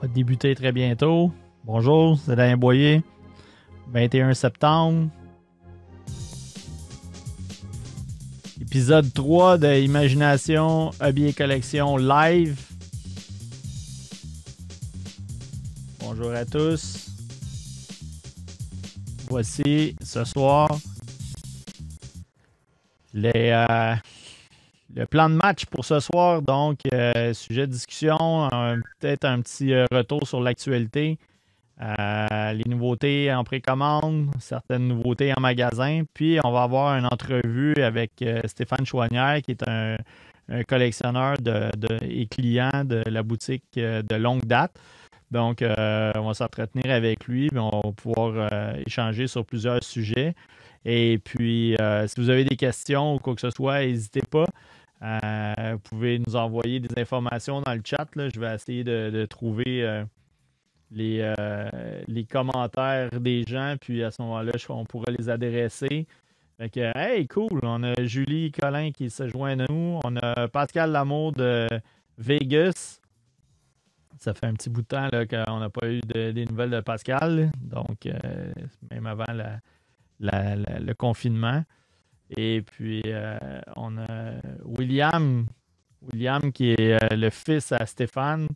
Va débuter très bientôt. Bonjour, c'est Alain Boyer. 21 septembre. Épisode 3 de Imagination Hobby Collection live. Bonjour à tous. Voici ce soir les, euh, le plan de match pour ce soir. Donc, euh, sujet de discussion, peut-être un petit euh, retour sur l'actualité. Euh, les nouveautés en précommande, certaines nouveautés en magasin. Puis, on va avoir une entrevue avec Stéphane Chouanière, qui est un, collectionneur et client de la boutique de longue date. Donc, on va s'entretenir avec lui, puis on va pouvoir échanger sur plusieurs sujets. Et puis, si vous avez des questions ou quoi que ce soit, n'hésitez pas. Euh, vous pouvez nous envoyer des informations dans le chat. là. Je vais essayer de, trouver euh, les, euh, les commentaires des gens, puis à ce moment-là, on pourra les adresser. Fait que, hey, cool! On a Julie Collin qui se joint à nous. On a Pascal Lamour de Vegas. Ça fait un petit bout de temps qu'on n'a pas eu de- des nouvelles de Pascal. Donc, même avant le confinement. Et puis, euh, on a William, William qui est euh, le fils à Stéphane.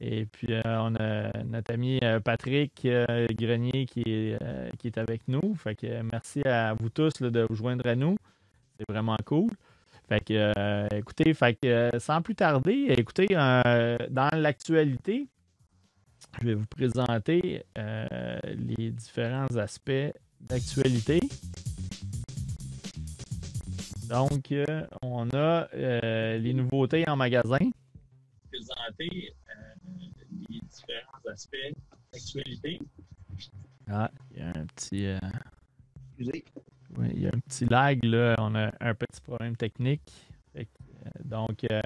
Et puis, euh, on a notre ami Patrick Grenier qui est, qui est avec nous. Fait que merci à vous tous de vous joindre à nous. C'est vraiment cool. Fait que, écoutez, fait que, sans plus tarder, écoutez, dans l'actualité, je vais vous présenter les différents aspects d'actualité. Donc, euh, on a euh, les nouveautés en magasin. Présenter euh, les différents aspects d'actualité. Ah, il y a un petit. euh, Excusez. oui, il y a un petit lag, là. On a un petit problème technique. Fait euh, donc, euh,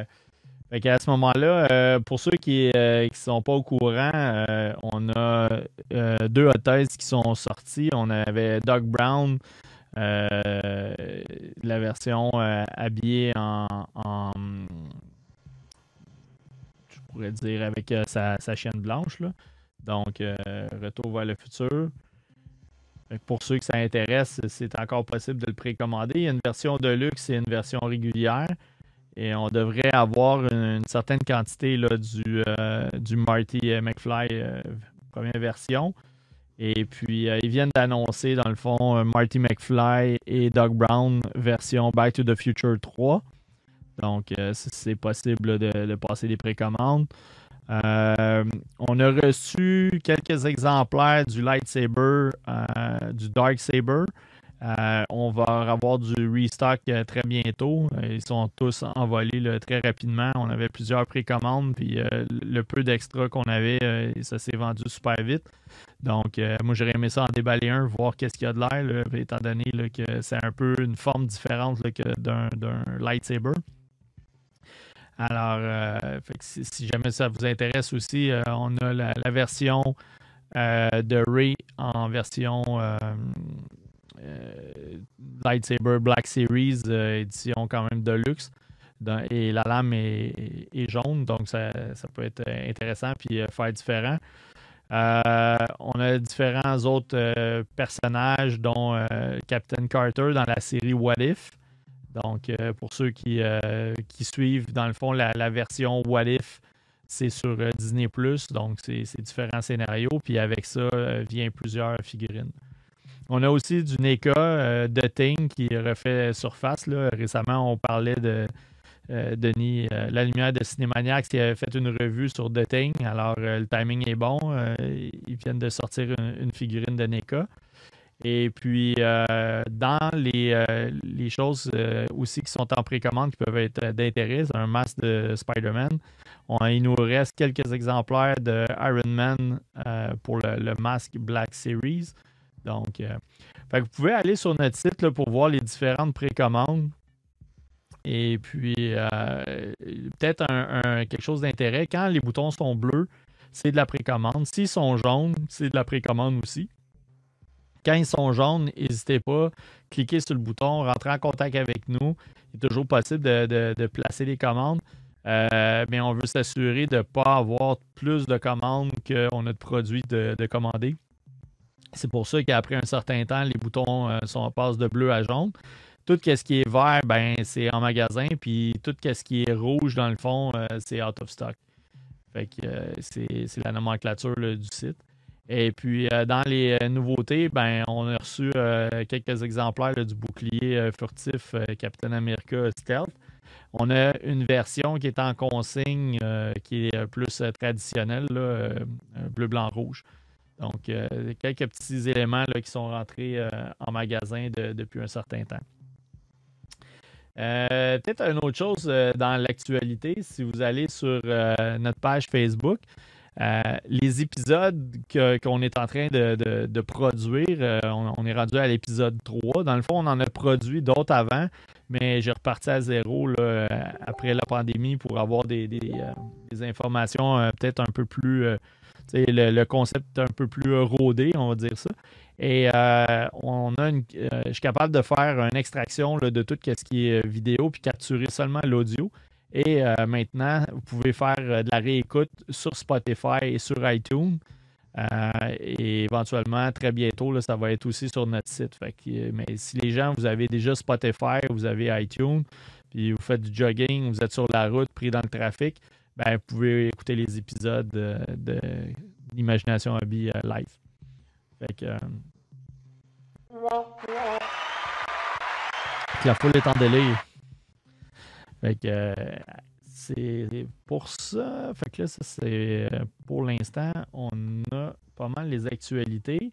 fait qu'à ce moment-là, euh, pour ceux qui ne sont pas au courant, euh, on a euh, deux hôtesses qui sont sorties. On avait Doug Brown, la version euh, habillée en, en- Je pourrais dire avec euh, sa, chienne blanche. Là. Donc, euh, Retour vers le futur. Pour ceux que ça intéresse, c'est encore possible de le précommander. Il y a une version de luxe et une version régulière. Et on devrait avoir une, certaine quantité là, du, euh, du Marty euh, McFly euh, première version. Et puis, euh, ils viennent d'annoncer, dans le fond, euh, Marty McFly et Doug Brown version Back to the Future 3. Donc, euh, c'est possible de, passer des précommandes. On a reçu quelques exemplaires du lightsaber, du Dark Saber. Euh, on va avoir du restock euh, très bientôt. Euh, Ils sont tous envolés très rapidement. On avait plusieurs précommandes, puis le peu d'extra qu'on avait, ça s'est vendu super vite. Donc, moi, j'aurais aimé ça en déballer un, voir qu'est-ce qu'il y a de l'air, étant donné que c'est un peu une forme différente d'un lightsaber. Alors, si, jamais ça vous intéresse aussi, on a la, version de Ray en version Lightsaber Black Series, euh, édition quand même de luxe. Et la lame est, jaune, donc ça, ça peut être intéressant puis euh, faire différent. Euh, on a différents autres euh, personnages, dont euh, Captain Carter dans la série What If. Donc, euh, pour ceux qui, euh, qui suivent, dans le fond, la, la version What If, c'est sur euh, Disney ⁇ donc c'est différents scénarios. Puis avec ça, euh, vient plusieurs figurines. On a aussi du NECA euh, de Thing qui refait surface. Récemment, on parlait de euh, Denis euh, La Lumière de Cinémaniacs qui avait fait une revue sur The Thing. Alors, euh, le timing est bon. Ils viennent de sortir une, figurine de NECA. Et puis, dans les, choses aussi qui sont en précommande qui peuvent être d'intérêt, c'est un masque de Spider-Man. Il nous reste quelques exemplaires de Iron Man pour le, le masque Black Series. Donc, euh, vous pouvez aller sur notre site pour voir les différentes précommandes. Et puis, euh, peut-être quelque chose d'intérêt. Quand les boutons sont bleus, c'est de la précommande. S'ils sont jaunes, c'est de la précommande aussi. Quand ils sont jaunes, n'hésitez pas, cliquez sur le bouton, rentrez en contact avec nous. Il est toujours possible de, placer les commandes. mais on veut s'assurer de ne pas avoir plus de commandes qu'on a de produits de commander. C'est pour ça qu'après un certain temps, les boutons sont, passent de bleu à jaune. Tout ce qui est vert, ben, c'est en magasin, puis tout ce qui est rouge, dans le fond, c'est out of stock. Fait que c'est la nomenclature du site. Et puis, euh, dans les euh, nouveautés, ben, on a reçu euh, quelques exemplaires du bouclier furtif Captain America Stealth. On a une version qui est en consigne, qui est plus traditionnelle, bleu, blanc, rouge. Donc, quelques petits éléments qui sont rentrés en magasin depuis un certain temps. Peut-être une autre chose dans l'actualité, si vous allez sur notre page Facebook, euh, les épisodes qu'on est en train de, produire, euh, on, est rendu à l'épisode 3. Dans le fond, on en a produit d'autres avant, mais j'ai reparti à zéro après la pandémie pour avoir des, euh, informations peut-être un peu plus. Le, le, concept un peu plus rodé, on va dire ça. Et on a je suis capable de faire une extraction de tout ce qui est vidéo puis capturer seulement l'audio. Et euh, maintenant, vous pouvez faire euh, de la réécoute sur Spotify et sur iTunes. Euh, et éventuellement, très bientôt, ça va être aussi sur notre site. mais si les gens, vous avez déjà Spotify, vous avez iTunes, puis vous faites du jogging, vous êtes sur la route, pris dans le trafic, ben, vous pouvez écouter les épisodes de, l'Imagination Hobby live. Fait que, la foule est en délai. Fait que euh, c'est pour ça. Fait que là, ça, c'est euh, pour l'instant, on a pas mal les actualités.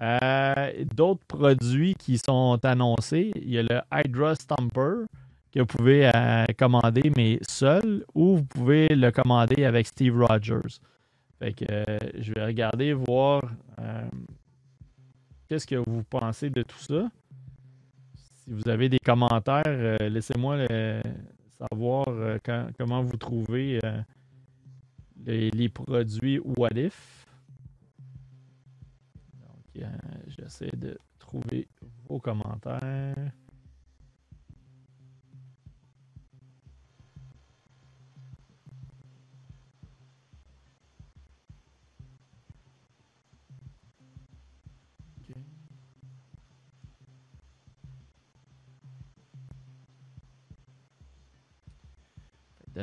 Euh, d'autres produits qui sont annoncés, il y a le Hydra Stomper que vous pouvez commander, mais seul, ou vous pouvez le commander avec Steve Rogers. Fait que je vais regarder, voir qu'est-ce que vous pensez de tout ça. Si vous avez des commentaires, euh, laissez-moi savoir euh, comment vous trouvez euh, les, produits What If. Donc, j'essaie de trouver vos commentaires.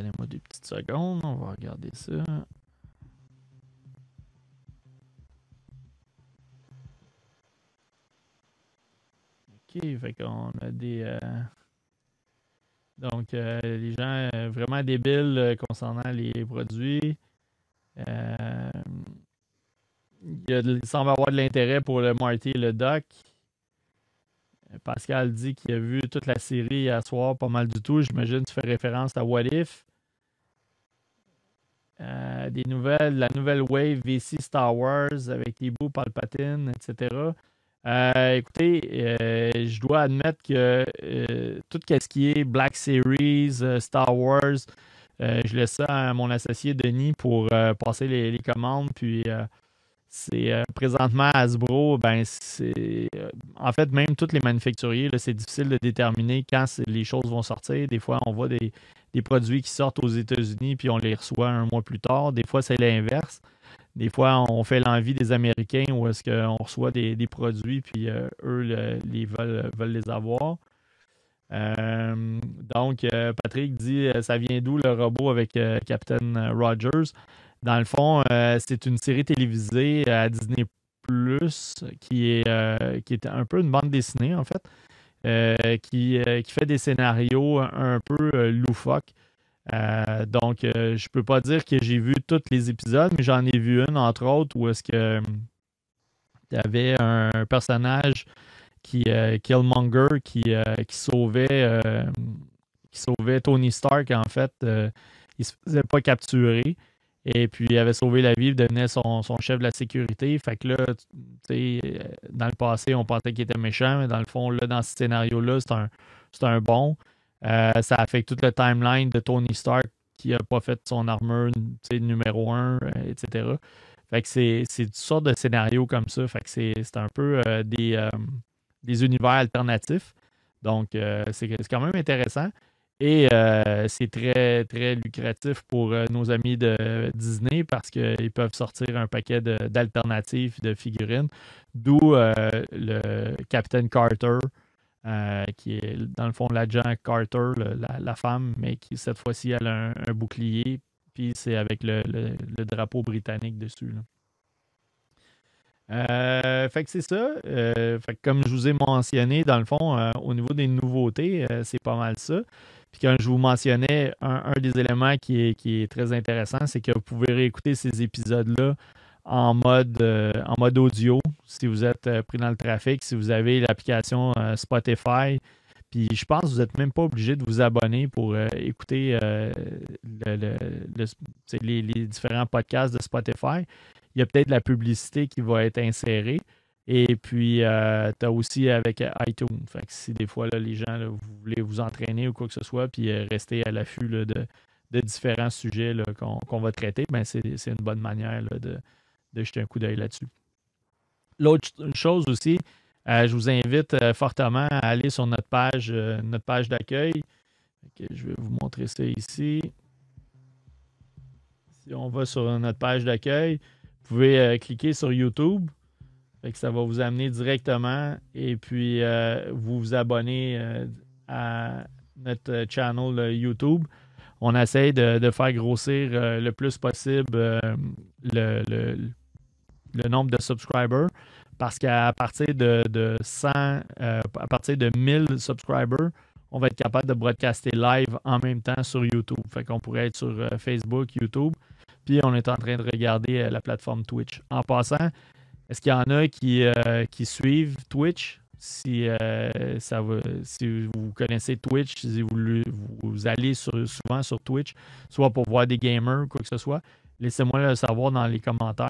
Donnez-moi deux petites secondes, on va regarder ça. OK, fait qu'on a des. Euh, donc, euh, les gens euh, vraiment débiles concernant les produits. il semble avoir de l'intérêt pour le Marty et le Doc. Pascal dit qu'il a vu toute la série à soir, pas mal du tout. J'imagine que tu fais référence à What If. Euh, des nouvelles, la nouvelle wave VC Star Wars avec les bouts Palpatine, etc. Euh, écoutez, euh, je dois admettre que tout ce qui est Black Series, Star Wars, je laisse ça à mon associé Denis pour passer les, les, commandes. Puis c'est euh, présentement Hasbro, ben c'est euh, en fait même tous les manufacturiers, c'est difficile de déterminer quand les choses vont sortir. Des fois, on voit des, produits qui sortent aux États-Unis puis on les reçoit un mois plus tard. Des fois, c'est l'inverse. Des fois, on fait l'envie des Américains ou est-ce qu'on reçoit des, produits puis euh, eux les veulent, veulent les avoir. donc, Patrick dit ça vient d'où le robot avec Captain Rogers? Dans le fond, euh, c'est une série télévisée à Disney Plus qui est, euh, un peu une bande dessinée, en fait, euh, qui, fait des scénarios un peu loufoques. donc, je ne peux pas dire que j'ai vu tous les épisodes, mais j'en ai vu une, entre autres, où est-ce que il y avait un personnage qui Killmonger qui, qui sauvait qui sauvait Tony Stark en fait il se faisait pas capturer et puis, il avait sauvé la vie, il devenait son, chef de la sécurité. Fait que là, tu sais, euh, dans le passé, on pensait qu'il était méchant, mais dans le fond, là, dans ce scénario-là, c'est un, un bon. Euh, ça affecte tout le timeline de Tony Stark qui n'a pas fait son armure numéro un, euh, etc. Fait que c'est, c'est une sorte de scénario comme ça. Fait que c'est, un peu des, des univers alternatifs. Donc, c'est quand même intéressant. Et euh, c'est très, très lucratif pour euh, nos amis de Disney parce qu'ils peuvent sortir un paquet d'alternatives de, figurines, d'où euh, le Captain Carter, qui est dans le fond l'agent Carter, la, femme, mais qui cette fois-ci a un, bouclier, puis c'est avec le, drapeau britannique dessus. fait que c'est ça. fait comme je vous ai mentionné, dans le fond, au niveau des nouveautés, c'est pas mal ça. Puis comme je vous mentionnais, un, des éléments qui est, très intéressant, c'est que vous pouvez réécouter ces épisodes-là en mode, euh, en mode audio si vous êtes euh, pris dans le trafic, si vous avez l'application euh, Spotify. Puis je pense que vous n'êtes même pas obligé de vous abonner pour écouter les, différents podcasts de Spotify. Il y a peut-être la publicité qui va être insérée. Et puis, euh, tu as aussi avec iTunes. Fait si des fois, les gens, vous voulez vous entraîner ou quoi que ce soit, puis euh, rester à l'affût de, différents sujets qu'on va traiter, ben c'est une bonne manière de, jeter un coup d'œil là-dessus. L'autre chose aussi, euh, je vous invite fortement à aller sur notre page, notre page d'accueil. je vais vous montrer ça ici. Si on va sur notre page d'accueil, vous pouvez cliquer sur YouTube ça va vous amener directement et puis euh, vous vous abonnez euh, à notre channel YouTube. On essaye de, faire grossir euh, le plus possible le, nombre de subscribers parce qu'à partir de, 100, à partir de 1000 subscribers, on va être capable de broadcaster live en même temps sur YouTube. Fait qu'on pourrait être sur Facebook, YouTube, puis on est en train de regarder la plateforme Twitch. En passant, est-ce qu'il y en a qui, euh, suivent Twitch? Si, euh, si vous connaissez Twitch, si vous, allez souvent sur Twitch, soit pour voir des gamers ou quoi que ce soit, laissez-moi le savoir dans les commentaires.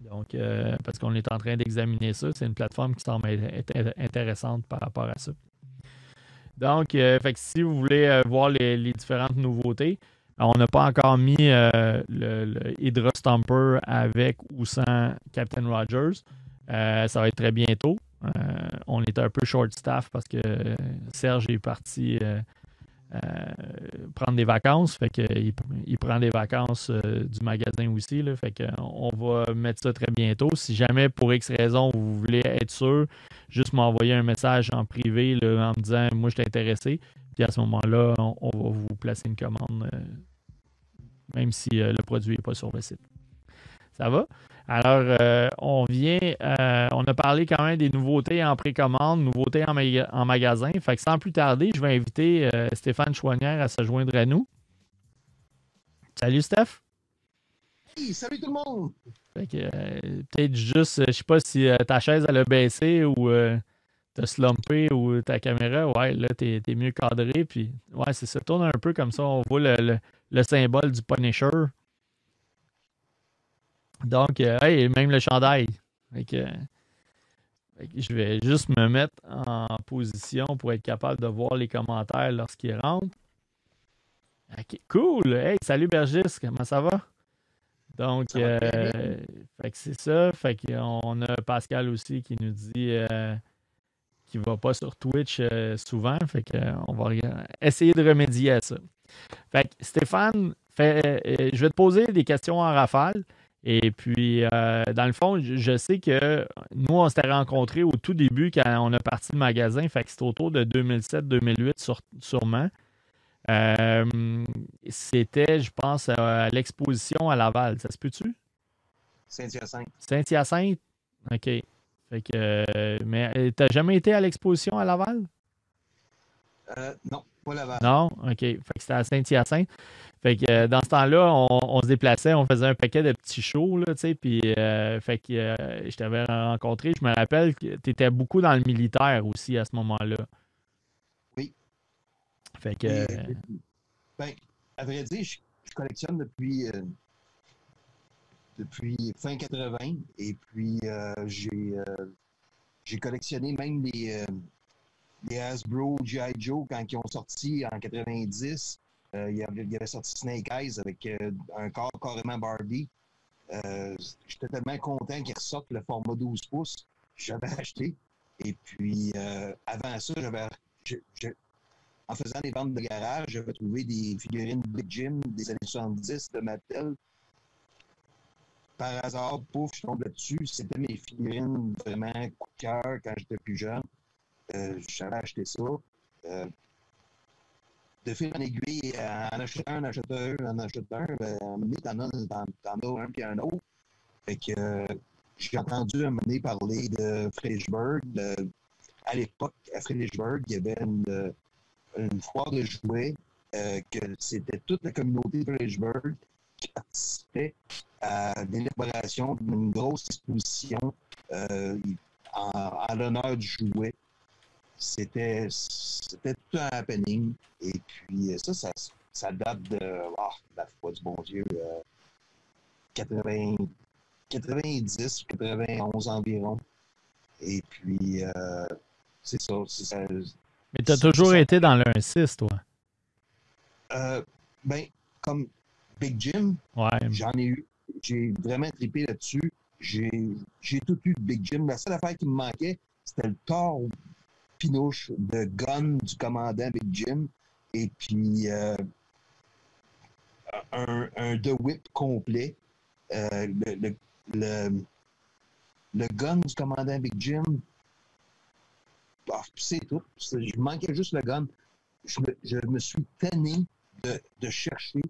Donc, euh, parce qu'on est en train d'examiner ça. C'est une plateforme qui semble être intéressante par rapport à ça. Donc, si vous voulez voir les différentes nouveautés, on n'a pas encore mis euh, le, Hydra Stomper avec ou sans Captain Rogers. Euh, ça va être très bientôt. Euh, on est un peu short staff parce que Serge est parti prendre des vacances. Fait il prend des vacances du magasin aussi. Là, fait on va mettre ça très bientôt. Si jamais pour X raison vous voulez être sûr, juste m'envoyer un message en privé en me disant moi je suis intéressé. Puis à ce moment-là, on, va vous placer une commande même si euh, le produit n'est pas sur le site. Ça va? Alors, euh, on vient, euh, on a parlé quand même des nouveautés en précommande, nouveautés en, magasin. Fait que sans plus tarder, je vais inviter Stéphane Chouanière à se joindre à nous. Salut Steph. Hey, salut tout le monde. peut-être juste, je sais pas si ta chaise elle a baissé ou t'as slumpé ou ta caméra, ouais, là, t'es es mieux cadré. Puis, ouais, c'est ça. Tourne un peu comme ça. On voit le le symbole du Punisher. Donc, euh, même le chandail. je vais juste me mettre en position pour être capable de voir les commentaires lorsqu'ils rentrent. cool! Hey, salut Bergis, comment ça va? Donc, euh, c'est ça. Fait qu'on a Pascal aussi qui nous dit euh, qu'il ne va pas sur Twitch souvent. Fait qu'on va essayer de remédier à ça. Fait Stéphane, fait, euh, je vais te poser des questions en rafale. Et puis, euh, dans le fond, je sais que nous, on s'était rencontrés au tout début quand on a parti le magasin. Fait que c'était autour de 2007-2008 sûrement. Euh, c'était, je pense, à l'exposition à Laval. Ça se peut-tu? Saint-Hyacinthe. Saint-Hyacinthe? OK. Fait que, mais t'as jamais été à l'exposition à Laval? non. Non? OK. Fait que c'était à Saint-Hyacinthe. Fait que euh, dans ce temps-là, on, se déplaçait, on faisait un paquet de petits shows, là, tu sais, puis euh, fait que euh, je t'avais rencontré. Je me rappelle que tu étais beaucoup dans le militaire aussi à ce moment-là. Oui. Fait que. ben, à vrai dire, je, collectionne depuis, depuis fin 80 et puis j'ai, j'ai collectionné même les les Hasbro, G.I. Joe, quand ils ont sorti en 90, euh, il, y avait, sorti Snake Eyes avec euh, un corps carrément Barbie. Euh, j'étais tellement content qu'ils ressortent le format 12 pouces. J'avais acheté. Et puis, avant ça, j'avais. en faisant des ventes de garage, j'avais trouvé des figurines Big Jim des années 70 de Mattel. Par hasard, pouf, je tombe là-dessus. C'était mes figurines vraiment coup de cœur quand j'étais plus jeune. Euh, J'avais acheté ça. Euh, de fil en aiguille, en achetant un, en achetant un, en achetant un, ben, t'en as, t'en, as un puis un autre. Euh, j'ai entendu un moment parler de Friedrichsburg. à l'époque, à Friedrichsburg, il y avait une, une foire de jouets, euh, que c'était toute la communauté de Friedrichsburg qui participait à l'élaboration d'une grosse exposition euh, en, l'honneur du jouet. C'était, c'était tout un happening. Et puis ça, ça, ça date de oh, la foi du bon Dieu, 80, 90, 91 environ. Et puis, euh, c'est ça, ça. Mais tu as toujours été dans le 1-6, toi? Euh, ben, comme Big Jim, ouais. j'en ai eu. J'ai vraiment trippé là-dessus. J'ai tout eu de Big Jim. La seule affaire qui me manquait, c'était le Thor pinouche de gun du commandant Big Jim. Et puis, euh, un, The Whip complet. Euh, le, le, le, gun du commandant Big Jim, ah, c'est tout. Je manquais juste le gun. Je me, je me suis tanné de, de chercher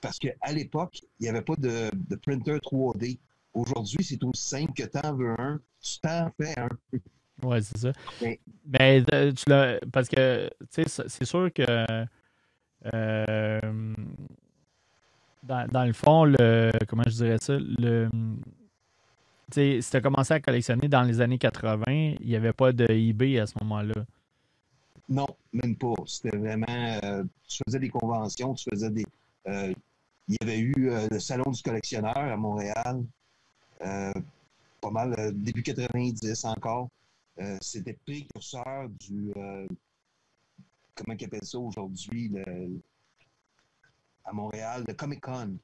parce qu'à l'époque, il n'y avait pas de, de, printer 3D. Aujourd'hui, c'est aussi simple que tu en veux un, tu t'en fais un. Oui, c'est ça. Mais, euh, tu parce que, tu sais, c'est sûr que euh, dans, dans, le fond, le, comment je dirais ça, le, si tu as commencé à collectionner dans les années 80, il n'y avait pas de eBay à ce moment-là. Non, même pas. C'était vraiment. Euh, tu faisais des conventions, tu faisais des. Euh, il y avait eu euh, le Salon du collectionneur à Montréal. pas mal, début 90 encore. C'était précurseur du. comment ils appellent ça aujourd'hui? à Montréal, le Comic Con.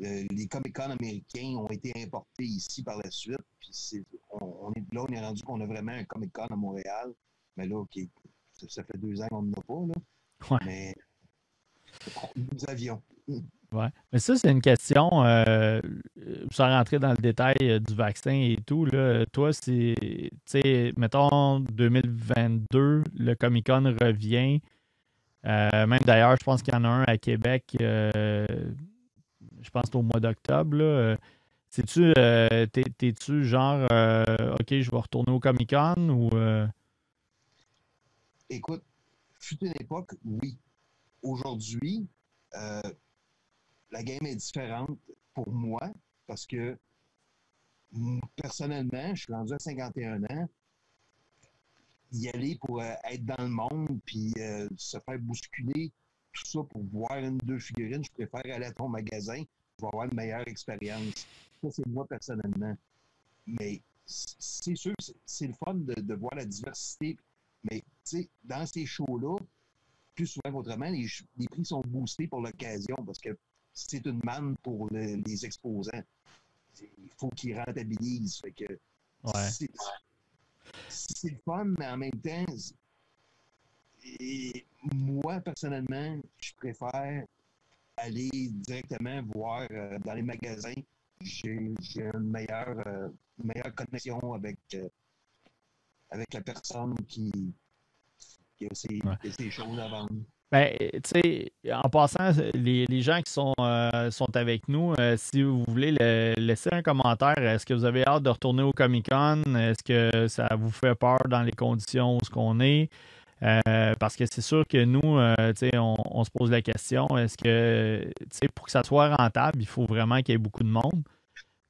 Euh, les Comic-Con américains ont été importés ici par la suite. Puis on, est, là, on est rendu qu'on a vraiment un Comic-Con à Montréal. Mais là, ça, fait deux ans qu'on n'en a pas. Là. Mais nous avions. Ouais. Mais ça, c'est une question, euh, sans rentrer dans le détail euh, du vaccin et tout, là, toi, c'est, tu sais, mettons, 2022, le Comic-Con revient. Euh, même d'ailleurs, je pense qu'il y en a un à Québec je pense au mois d'octobre. Euh, euh, t'es-tu genre, euh, OK, je vais retourner au Comic Con ou. Écoute, fut une époque, oui. Aujourd'hui, la game est différente pour moi parce que personnellement, je suis rendu à 51 ans. Y aller pour être dans le monde puis se faire bousculer, tout ça pour voir une deux figurines, je préfère aller à ton magasin vais avoir une meilleure expérience. Ça, c'est moi personnellement. Mais c'est sûr, c'est le fun de, voir la diversité. Mais dans ces shows-là, plus souvent qu'autrement, les, prix sont boostés pour l'occasion parce que c'est une manne pour les exposants. Il faut qu'ils rentabilisent. Fait que c'est le fun, mais en même temps, et moi, personnellement, je préfère aller directement voir euh, dans les magasins. J'ai une meilleure, euh, meilleure connexion avec, euh, avec la personne qui, qui a ces, choses à vendre. Ben, tu sais, en passant, les, les, gens qui sont, sont avec nous, si vous voulez laisser un commentaire, est-ce que vous avez hâte de retourner au Comic Con? Est-ce que ça vous fait peur dans les conditions où ce qu'on est? Euh, parce que c'est sûr que nous, euh, on, on, se pose la question, est-ce que pour que ça soit rentable, il faut vraiment qu'il y ait beaucoup de monde?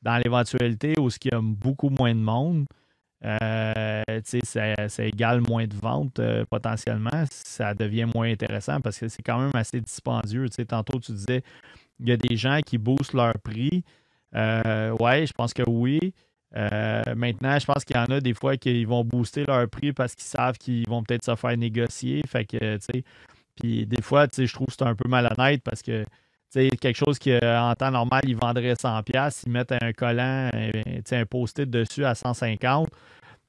Dans l'éventualité où il y a beaucoup moins de monde, euh, ça, égale moins de ventes potentiellement, ça devient moins intéressant parce que c'est quand même assez dispendieux. Tantôt, tu disais, il y a des gens qui boostent leur prix. ouais, je pense que oui. Euh, maintenant, je pense qu'il y en a des fois qui vont booster leur prix parce qu'ils savent qu'ils vont peut-être se faire négocier. Fait que, puis des fois, je trouve que c'est un peu malhonnête parce que, quelque chose qui, en temps normal, ils vendraient 100$, ils mettent un collant, sais, un post-it dessus à 150$.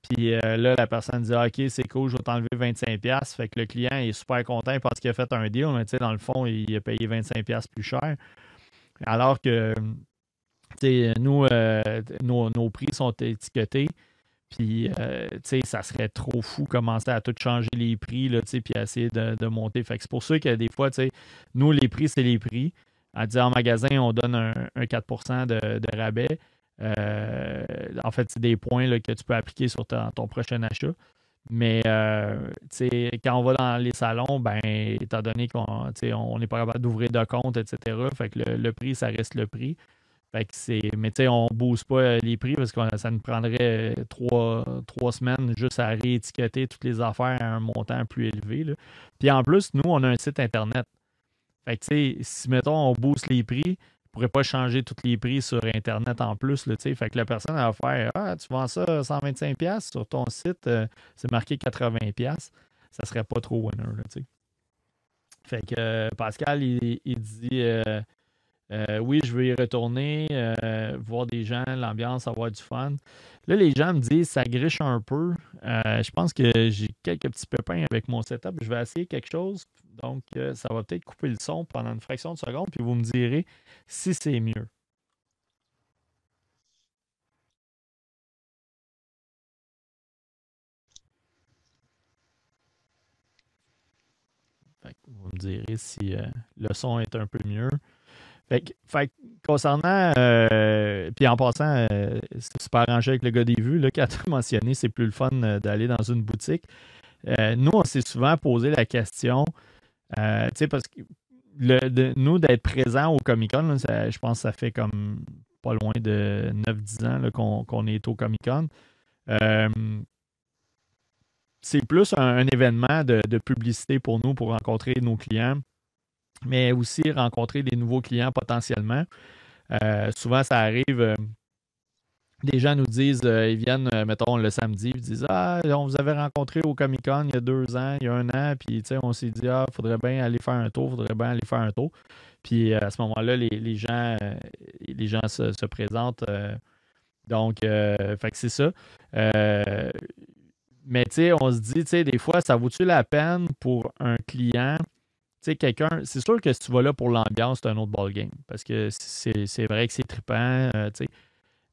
Puis euh, là, la personne dit ah, OK, c'est cool, je vais t'enlever 25$. Fait que le client est super content parce qu'il a fait un deal, mais dans le fond, il a payé 25$ plus cher. Alors que nous, euh, nos, prix sont étiquetés. Puis, euh, ça serait trop fou commencer à tout changer les prix, là, puis essayer de, monter. Fait c'est pour ça que des fois, nous, les prix, c'est les prix. À dire en magasin, on donne un, 4 de, rabais. Euh, en fait, c'est des points que tu peux appliquer sur ton prochain achat. Mais euh, quand on va dans les salons, ben, étant donné qu'on n'est pas capable d'ouvrir de compte, etc., le, prix, ça reste le prix. Mais on ne booste pas les prix parce que ça nous prendrait trois, semaines juste à réétiqueter toutes les affaires à un montant plus élevé. Puis en plus, nous, on a un site Internet. Fait que, si, mettons, on booste les prix, ne pourrait pas changer tous les prix sur Internet en plus. Là, fait que la personne va faire Ah, tu vends ça 125$ sur ton site, euh, c'est marqué 80$. Ça serait pas trop winner. Là, fait que euh, Pascal, il, dit euh, Oui, je veux y retourner, voir des gens, l'ambiance, avoir du fun. Là, les gens me disent ça griche un peu. je pense que j'ai quelques petits pépins avec mon setup. Je vais essayer quelque chose. Donc, ça va peut-être couper le son pendant une fraction de seconde, puis vous me direz si c'est mieux. vous me direz si euh, le son est un peu mieux. Fait, concernant, euh, puis en passant, euh, c'est super arrangé avec le gars des vues, là, qui a mentionné, c'est plus le fun d'aller dans une boutique. nous, on s'est souvent posé la question, tu sais, parce que nous, d'être présents au Comic Con, je pense que ça fait comme pas loin de 9-10 ans qu'on est au Comic Con. Euh, c'est plus un, événement de, publicité pour nous, pour rencontrer nos clients, mais aussi rencontrer des nouveaux clients potentiellement. Euh, souvent, ça arrive euh, des gens nous disent, euh, ils viennent, mettons, le samedi, ils disent Ah, on vous avait rencontré au Comic Con il y a deux ans, il y a un an, puis on s'est dit Ah, faudrait bien aller faire un tour, faudrait bien aller faire un tour. Puis à ce moment-là, les, gens, les gens se, présentent. donc, fait c'est ça. mais tu sais, on se dit, tu sais, des fois, ça vaut-tu la peine pour un client? Tu sais, quelqu'un, c'est sûr que si tu vas là pour l'ambiance, c'est un autre ballgame. Parce que c'est vrai que c'est trippant, tu sais.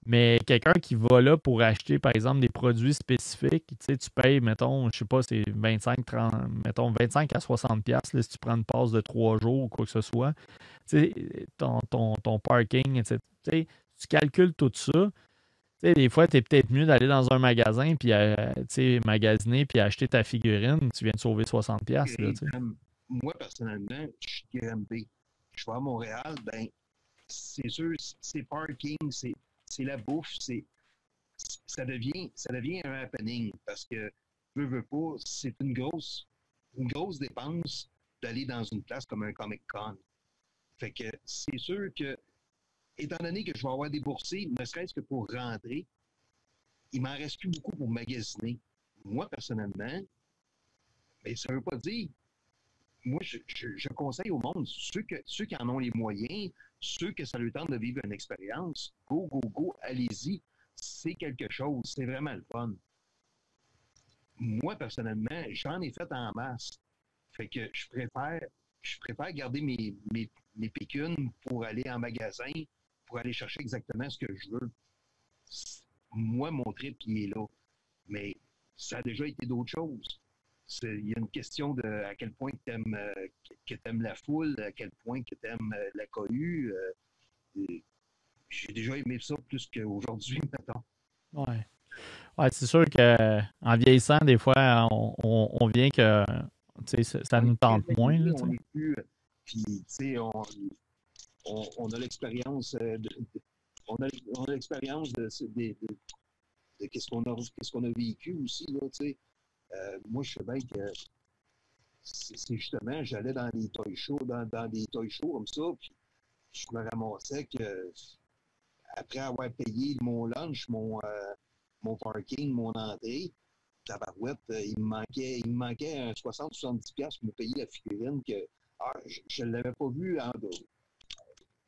Mais quelqu'un qui va là pour acheter, par exemple, des produits spécifiques, tu sais, tu payes, mettons, je sais pas, c'est 25, 30, mettons, 25 à 60 pièces si tu prends une passe de trois jours ou quoi que ce soit. Tu sais, ton, ton, parking, etc. Tu, calcules tout ça. Des fois, tu es peut-être mieux d'aller dans un magasin puis euh, magasiner puis acheter ta figurine. Tu viens de sauver 60 pièces. Moi, personnellement, je suis GMB. Je vais à Montréal, ben, c'est sûr, c'est parking, c'est la bouffe, c'est ça devient ça devient un happening parce que veux, veux pas, c'est une grosse une grosse dépense d'aller dans une place comme un Comic Con. Fait que c'est sûr que étant donné que je vais avoir déboursé, ne serait-ce que pour rentrer, il m'en reste plus beaucoup pour magasiner. Moi, personnellement, mais ça ne veut pas dire. Moi, je, conseille au monde, ceux, qui en ont les moyens, ceux que ça leur tente de vivre une expérience, go, go, go, allez-y. C'est quelque chose. C'est vraiment le fun. Moi, personnellement, j'en ai fait en masse. Fait que je préfère, je préfère garder mes, mes, mes pécunes pour aller en magasin, pour aller chercher exactement ce que je veux. Moi, mon trip, il est là. Mais ça a déjà été d'autres choses il y a une question de à quel point tu aimes, euh, que aimes la foule, à quel point que tu aimes euh, la cohue. Euh, j'ai déjà aimé ça plus qu'aujourd'hui, maintenant. Ouais. Ouais, c'est sûr qu'en vieillissant, des fois, on, on, vient que ça, nous tente moins. Là, on est plus. Puis, on, on, a l'expérience de, on a, on a l'expérience de, de, de, qu'est-ce qu'on a, a vécu aussi, là, tu sais. Euh, moi, je sais bien que c'est justement, j'allais dans des toy shows, dans, des toy shows comme ça, puis je me ramassais que après avoir payé mon lunch, mon, euh, mon parking, mon entrée, tabarouette, euh, il me manquait, il me manquait 60-70$ pour me payer la figurine que ah, je ne l'avais pas vu en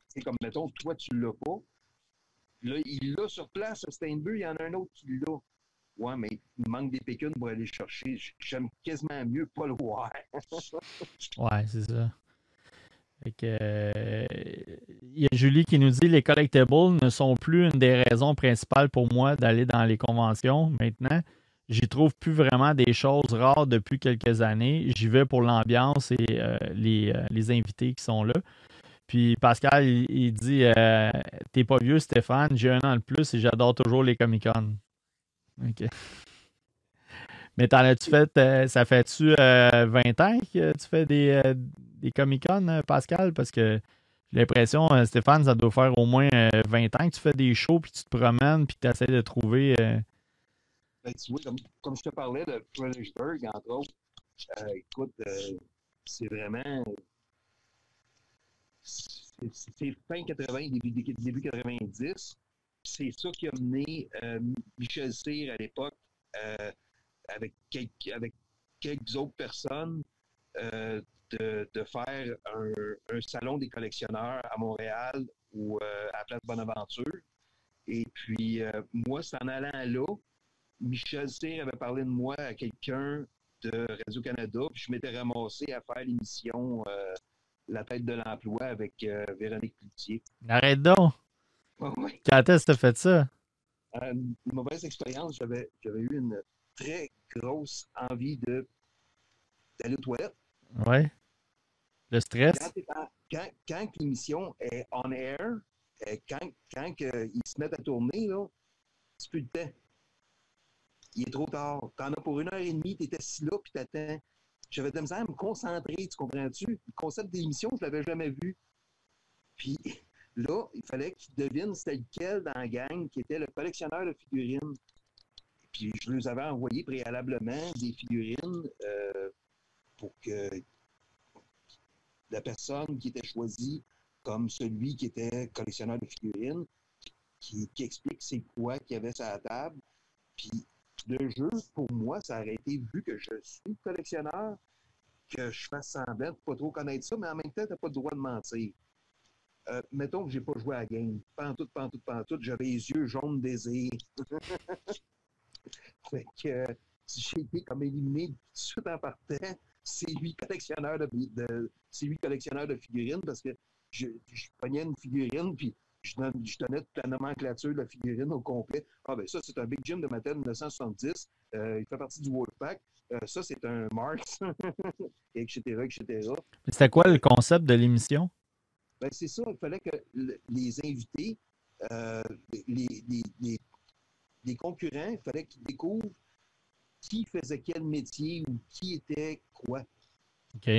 C'est comme, mettons, toi, tu ne l'as pas. Là, il l'a sur place, à Steinberg, il y en a un autre qui l'a. Ouais, mais il manque des pécunes pour aller chercher. J'aime quasiment mieux pas le voir. ouais, c'est ça. Euh, il y a Julie qui nous dit les collectibles ne sont plus une des raisons principales pour moi d'aller dans les conventions maintenant. J'y trouve plus vraiment des choses rares depuis quelques années. J'y vais pour l'ambiance et euh, les, euh, les, invités qui sont là. Puis Pascal, il, dit T'es pas vieux, Stéphane, j'ai un an de plus et j'adore toujours les Comic-Con. OK. Mais t'en as-tu fait, ça fait-tu 20 ans que tu fais des, des Comic-Con, euh, Pascal? Parce que j'ai l'impression, euh, Stéphane, ça doit faire au moins 20 euh, ans que tu fais des shows, puis tu te promènes, puis tu essaies de trouver. Ben, comme, je te parlais de Fredericksburg, entre autres, écoute, c'est vraiment. C'est fin 80, début, début 90. C'est ça qui a mené Michel Cyr à l'époque, avec, quelques, avec quelques autres personnes, de, faire un, salon des collectionneurs à Montréal ou euh, à Place Bonaventure. Et puis, euh, moi, c'est en allant là, Michel Cyr avait parlé de moi à quelqu'un de Radio-Canada, puis je m'étais ramassé à faire l'émission euh, La tête de l'emploi avec Véronique Cloutier. Arrête donc! Quand est-ce que tu as fait ça? une mauvaise expérience. J'avais, j'avais eu une très grosse envie de d'aller aux toilettes. Ouais. Le stress? Quand, l'émission est on air, euh, quand, quand ils se mettent à tourner, là, c'est plus le temps. Il est trop tard. T'en as pour une heure et demie, t'es assis là, puis t'attends. J'avais de la misère à me concentrer, tu comprends-tu? Le concept d'émission, je l'avais jamais vu. Puis là, il fallait qu'ils devinent c'était lequel dans la gang qui était le collectionneur de figurines. Puis je les avais envoyé préalablement des figurines euh, pour que la personne qui était choisie comme celui qui était collectionneur de figurines, qui, explique c'est quoi qu'il y avait sur la table. Puis le jeu, pour moi, ça aurait été, vu que je suis collectionneur, que je fasse semblant de pas trop connaître ça, mais en même temps, tu n'as pas le droit de mentir. Euh, mettons que j'ai pas joué à la game. Pantoute, pantoute, pantoute, j'avais les yeux jaunes désir. fait que j'ai été comme éliminé tout de suite en partant c'est lui collectionneur de, c'est lui collectionneur de figurines parce que je, prenais une figurine puis je, je donnais toute la nomenclature de la figurine au complet. Ah ben ça, c'est un Big Jim de Mattel 1970. Euh, il fait partie du Wolfpack. Euh, ça, c'est un Marx, etc., etc. C'était quoi le concept de l'émission? Ben, c'est ça. Il fallait que les invités, euh, les, les, les, concurrents, il fallait qu'ils découvrent qui faisait quel métier ou qui était quoi. OK.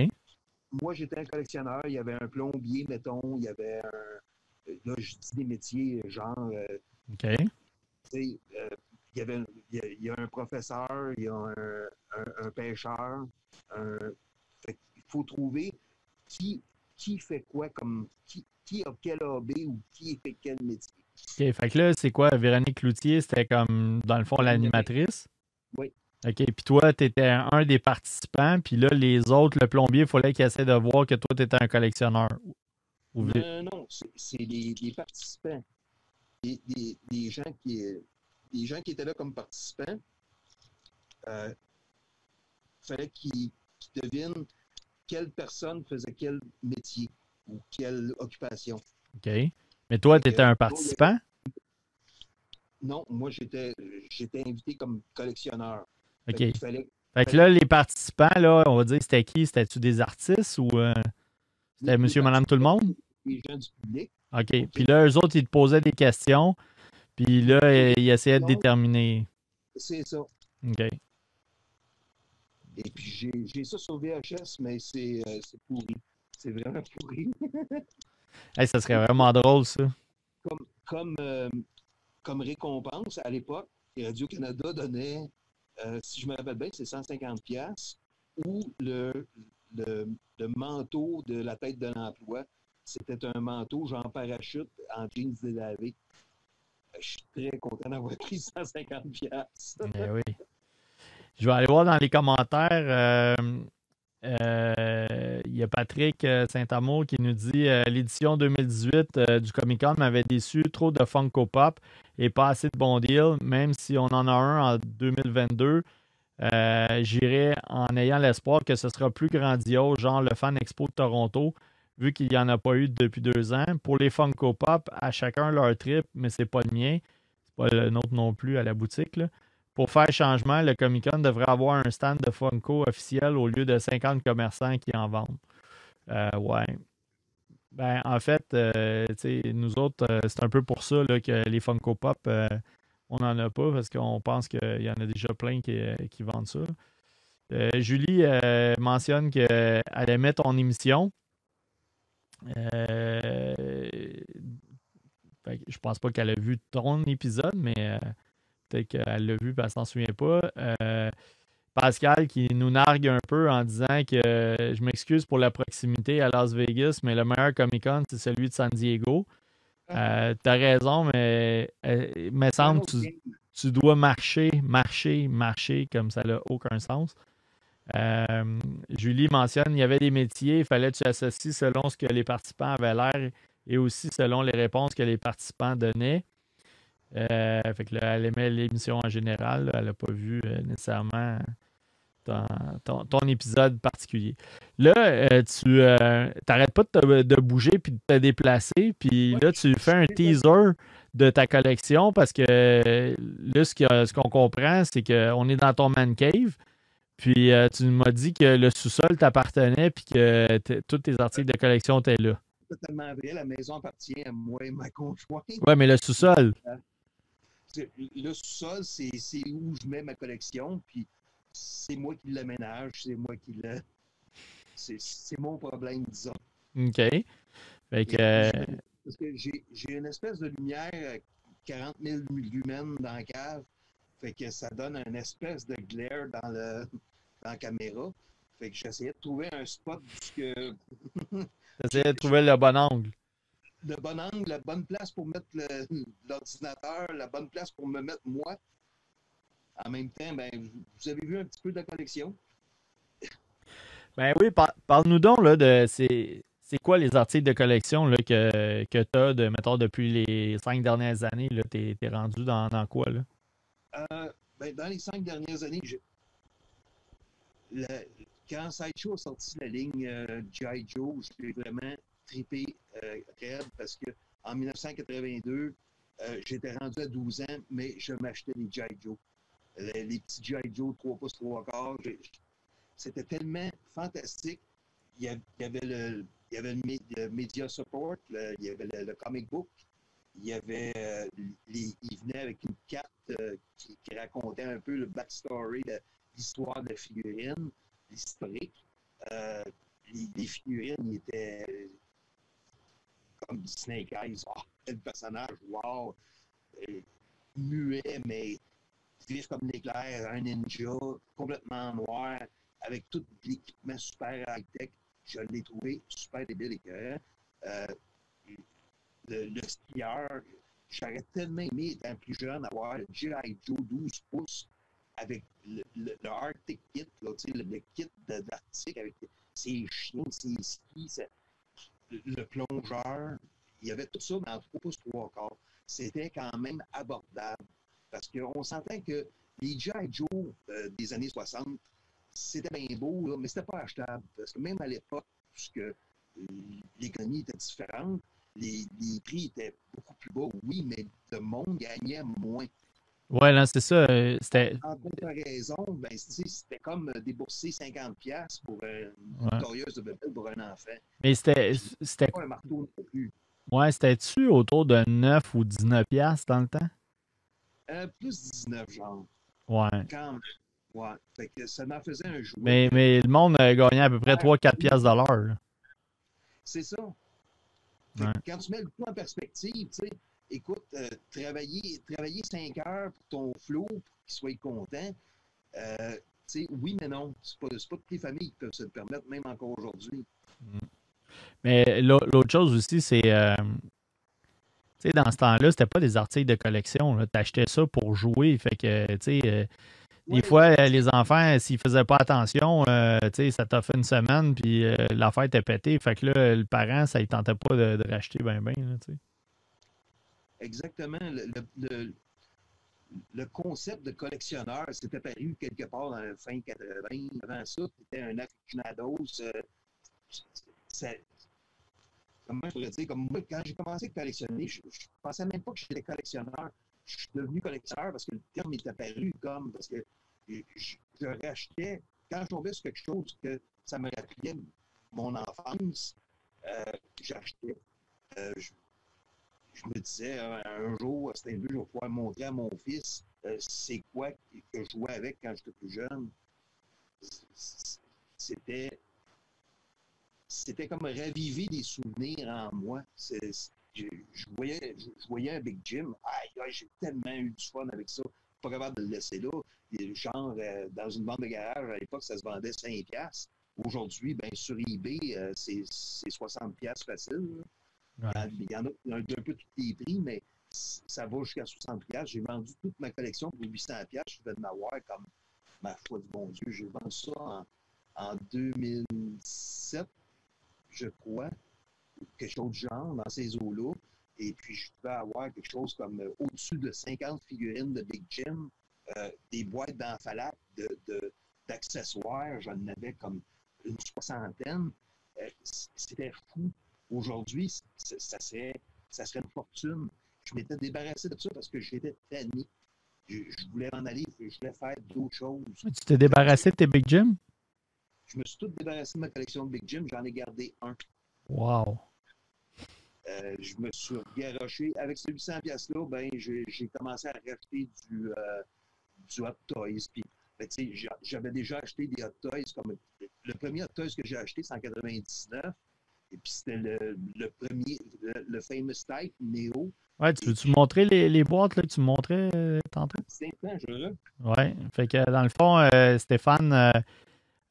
Moi, j'étais un collectionneur. Il y avait un plombier, mettons. Il y avait un. Là, je dis des métiers genre. Euh, OK. Tu sais, euh, il y avait il y, a, un professeur, il y a un, un, pêcheur. fait il faut trouver qui, qui fait quoi comme. Qui, qui a quel AB ou qui fait quel métier? OK. Fait que là, c'est quoi? Véronique Cloutier, c'était comme, dans le fond, l'animatrice? Oui. OK. Puis toi, tu étais un des participants, puis là, les autres, le plombier, il fallait qu'il essaie de voir que toi, tu étais un collectionneur. Non, non, c'est des, participants. Des, gens qui, des gens qui étaient là comme participants. Il euh, fallait qu'ils devinent quelle personne faisait quel métier ou quelle occupation. OK. Mais toi, tu étais un participant? Non, moi, j'étais invité comme collectionneur. OK. Fait, que là, les participants, là, on va dire, c'était qui? C'était-tu des artistes ou euh, c'était monsieur, madame, tout le monde? Les gens du public. OK. Puis là, eux autres, ils te posaient des questions. Puis là, ils essayaient de déterminer. C'est ça. OK. Et puis, j'ai ça sur VHS, mais c'est euh, pourri. C'est vraiment pourri. hey, ça serait vraiment drôle, ça. Comme, comme, euh, comme récompense, à l'époque, Radio-Canada donnait euh, si je me rappelle bien, c'est 150 pièces ou le, le, manteau de la tête de l'emploi, c'était un manteau genre parachute en jeans délavé. Je suis très content d'avoir pris 150 pièces. Eh oui. Je vais aller voir dans les commentaires. Euh, euh, il y a Patrick euh, Saint-Amour qui nous dit l'édition 2018 du Comic Con m'avait déçu, trop de Funko Pop et pas assez de bons deals, même si on en a un en 2022. J'irai en ayant l'espoir que ce sera plus grandiose, genre le Fan Expo de Toronto, vu qu'il n'y en a pas eu depuis deux ans. Pour les Funko Pop, à chacun leur trip, mais c'est pas le mien. C'est pas le nôtre non plus à la boutique. Pour faire changement, le Comic Con devrait avoir un stand de Funko officiel au lieu de 50 commerçants qui en vendent. Euh, ouais. Ben, en fait, euh, nous autres, euh, c'est un peu pour ça que les Funko Pop, on n'en a pas parce qu'on pense qu'il y en a déjà plein qui, vendent ça. Julie mentionne qu'elle aimait ton émission. je pense pas qu'elle a vu ton épisode, mais Peut-être qu'elle l'a vu et elle s'en souvient pas. Euh, Pascal qui nous nargue un peu en disant que euh, je m'excuse pour la proximité à Las Vegas, mais le meilleur Comic Con, c'est celui de San Diego. Ah. Euh, tu as raison, mais il me semble que tu, dois marcher, marcher, marcher, comme ça n'a aucun sens. Julie mentionne il y avait des métiers, il fallait que tu associes selon ce que les participants avaient l'air et aussi selon les réponses que les participants donnaient. Euh, fait que elle aimait l'émission en général. elle n'a pas vu euh, nécessairement ton, épisode particulier. Là, euh, tu n'arrêtes pas de, bouger puis de te déplacer. Puis là, tu fais un teaser de ta collection parce que là, ce qu'on comprend, c'est qu'on est dans ton man cave. Puis tu m'as dit que le sous-sol t'appartenait puis que tous tes articles de collection étaient là. Totalement vrai. La maison appartient à moi et ma conjointe. Oui, mais le sous-sol le sous-sol, c'est où je mets ma collection, puis c'est moi qui l'aménage, c'est moi qui le. C'est mon problème, disons. OK. Fait que, euh, Parce que j'ai une espèce de lumière 40 000 lumens dans la cave. Fait que ça donne une espèce de glaire dans, le, dans la caméra. Fait que j'essayais de trouver un spot que. J'essayais de trouver le bon angle le bon angle, la bonne place pour mettre l'ordinateur, la bonne place pour me mettre moi. En même temps, ben, vous avez vu un petit peu de la collection. Ben oui, parle-nous donc là, de c'est, quoi les articles de collection là, que, que tu as de, mettons, depuis les cinq dernières années? Tu es, rendu dans, quoi? Là? Euh, ben, dans les cinq dernières années, je... quand Sideshow a sorti la ligne euh, G.I. Joe, j'ai vraiment trippé euh, parce que en 1982, euh, j'étais rendu à 12 ans, mais je m'achetais des G.I. Joe. Les, petits G.I. Joe 3 pouces, 3 quarts. C'était tellement fantastique. Il y avait, le, il y avait le, media support, il y avait le, comic book, il y avait euh, il venait avec une carte qui, racontait un peu le backstory, l'histoire de la figurine, l'historique. les, les, figurines étaient comme Snake Eyes. Oh, quel personnage, wow! muet, mais vif comme l'éclair, un ninja, complètement noir, avec tout l'équipement super high-tech. Je l'ai trouvé super débile et euh, le, le, skieur, j'aurais tellement aimé, étant plus jeune, avoir le G.I. Joe 12 pouces avec le, le, Arctic Kit, le, le kit d'Arctique avec ses chiens, ses skis, le plongeur, il y avait tout ça dans 3 pouces 3 quarts. C'était quand même abordable. Parce qu'on s'entend que les G.I. Joe euh, des années 60, c'était bien beau, là, mais c'était pas achetable. Parce que même à l'époque, puisque l'économie était différente, les, les, prix étaient beaucoup plus bas, oui, mais le monde gagnait moins. Ouais, là, c'est ça. Euh, c'était... En comparaison, ben, c'était comme débourser 50$ pour une ouais. de bébé pour un enfant. Mais c'était. C'était pas un marteau non plus. Ouais, c'était-tu autour de 9 ou 19 dans le temps? Euh, plus 19, genre. Ouais. Quand même. Ouais. Fait que ça m'en faisait un jour. Mais, mais le monde gagnait à peu près 3-4 piastres de l'heure. C'est ça. Quand tu mets le tout en perspective, tu sais, écoute, euh, travailler, travailler 5 heures pour ton flow, pour qu'il soit content, euh, oui, mais non. C'est pas, pas toutes les familles qui peuvent se le permettre, même encore aujourd'hui. Mm. Mais l'autre chose aussi, c'est. Euh, dans ce temps-là, c'était pas des articles de collection. Tu achetais ça pour jouer. Fait que, tu sais. Euh, des fois, les enfants, s'ils faisaient pas attention, ça t'a fait une semaine, puis l'affaire était pétée. Fait que là, le parent, ça ne tentait pas de, racheter ben ben. Exactement. Le, le, concept de collectionneur s'est apparu quelque part dans la fin 80. Avant ça, c'était un aficionados. Euh, comment je pourrais dire, comme moi, quand j'ai commencé à collectionner, je, ne pensais même pas que j'étais collectionneur. Je suis devenu collectionneur parce que le terme est apparu comme, parce que je, rachetais, quand je quelque chose que ça me rappelait mon enfance, euh, j'achetais. Euh, me disais, euh, un jour, c'était un je vais pouvoir montrer à mon fils euh, c'est quoi que je jouais avec quand j'étais plus jeune. C'était c'était comme raviver des souvenirs en moi. Je, voyais, je, voyais un Big Jim. j'ai tellement eu du fun avec ça. Pas capable de le laisser là. Genre, euh, dans une bande de garage, à l'époque, ça se vendait 5$. Aujourd'hui, ben, sur eBay, c'est 60$ facile. Il y en a un, peu tous les prix, mais ça va jusqu'à 60 J'ai vendu toute ma collection pour 800 Je vais de m'avoir comme ma foi du bon Dieu. J'ai vendu ça en, 2007, je crois, quelque chose de genre, dans ces eaux-là. Et puis, je devais avoir quelque chose comme euh, au-dessus de 50 figurines de Big Jim, euh, des boîtes d'enfalate d'accessoires. De, J'en avais comme une soixantaine. Euh, c'était fou. Aujourd'hui, ça serait, ça serait une fortune. Je m'étais débarrassé de ça parce que j'étais tanné. Je, voulais en aller, je voulais faire d'autres choses. Tu t'es débarrassé de tes Big Jim? Je me suis tout débarrassé de ma collection de Big Jim. J'en ai gardé un. Wow! Euh, je me suis garoché. Avec ce 800 pièces-là, ben, j'ai commencé à racheter du, euh, du Hot Toys. Puis, ben, j'avais déjà acheté des Hot Toys. Comme, le premier Hot Toys que j'ai acheté, c'est en 99. Et puis c'était le, premier, le, famous type, Neo. Ouais, tu veux-tu montrer les, les, boîtes là, que tu me montrais euh, tantôt? C'est je. Ouais, fait que dans le fond, euh, Stéphane euh,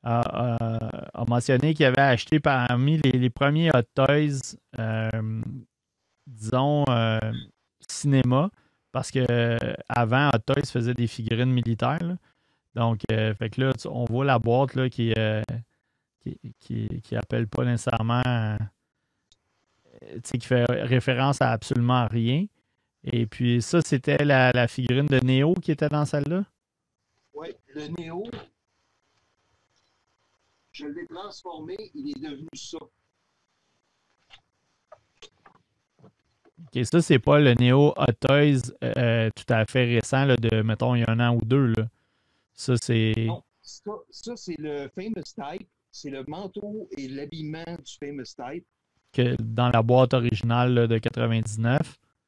a, mentionné qu'il avait acheté parmi les, les premiers Hot Toys, disons, cinéma, parce que avant, Hot Toys faisait des figurines militaires. Donc, fait que là, on voit la boîte là, qui est qui, qui, appelle pas nécessairement, euh, qui fait référence à absolument rien. Et puis ça, c'était la, figurine de Néo qui était dans celle-là? Oui, le Néo, je l'ai transformé, il est devenu ça. OK, ça, c'est pas le Neo Hot Toys euh, tout à fait récent, là, de, mettons, il y a un an ou deux. Là. Ça, c'est... Ça, ça c'est le Famous Type c'est le manteau et l'habillement du Famous Type. Que dans la boîte originale de 99.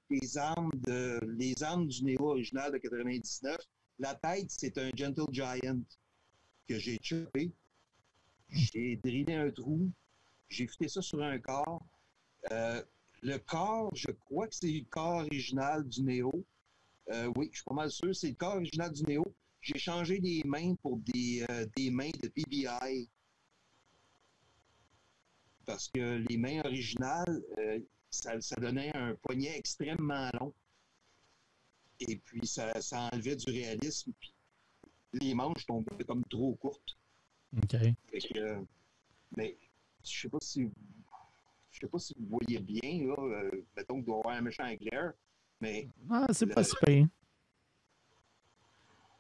Les armes, de, les armes du Néo original de 99. La tête, c'est un Gentle Giant que j'ai chopé. J'ai drillé un trou. J'ai foutu ça sur un corps. Euh, le corps, je crois que c'est le corps original du Néo. Euh, oui, je suis pas mal sûr. C'est le corps original du Néo. J'ai changé les mains pour des, euh, des mains de PBI parce que les mains originales, euh, ça, donnait un poignet extrêmement long. Et puis, ça, enlevait du réalisme. Puis les manches tombaient comme trop courtes. OK. Euh, mais je sais pas si je sais pas si vous voyez bien, là. Euh, mettons qu'il doit y avoir un méchant éclair. Mais. Ah, c'est pas si pire.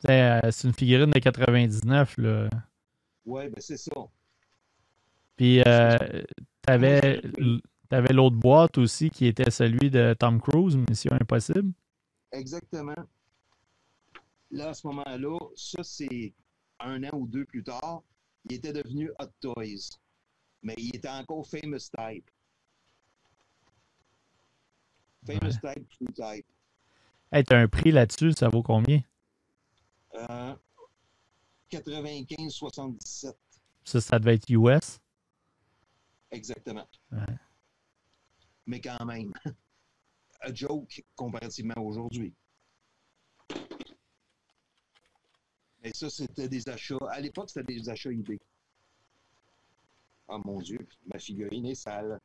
C'est une figurine de 99, là. Ouais, ben c'est ça. Puis, euh, tu avais, l'autre boîte aussi qui était celui de Tom Cruise, Mission Impossible. Exactement. Là, à ce moment-là, ça, c'est un an ou deux plus tard, il était devenu Hot Toys. Mais il était encore Famous Type. Famous Type, True Type. Hey, t'as un prix là-dessus, ça vaut combien? Euh, 95,77. Ça, ça devait être US? Exactement. Mais quand même, un joke comparativement aujourd'hui. Mais ça, c'était des achats. À l'époque, c'était des achats eBay. Oh mon Dieu, ma figurine est sale.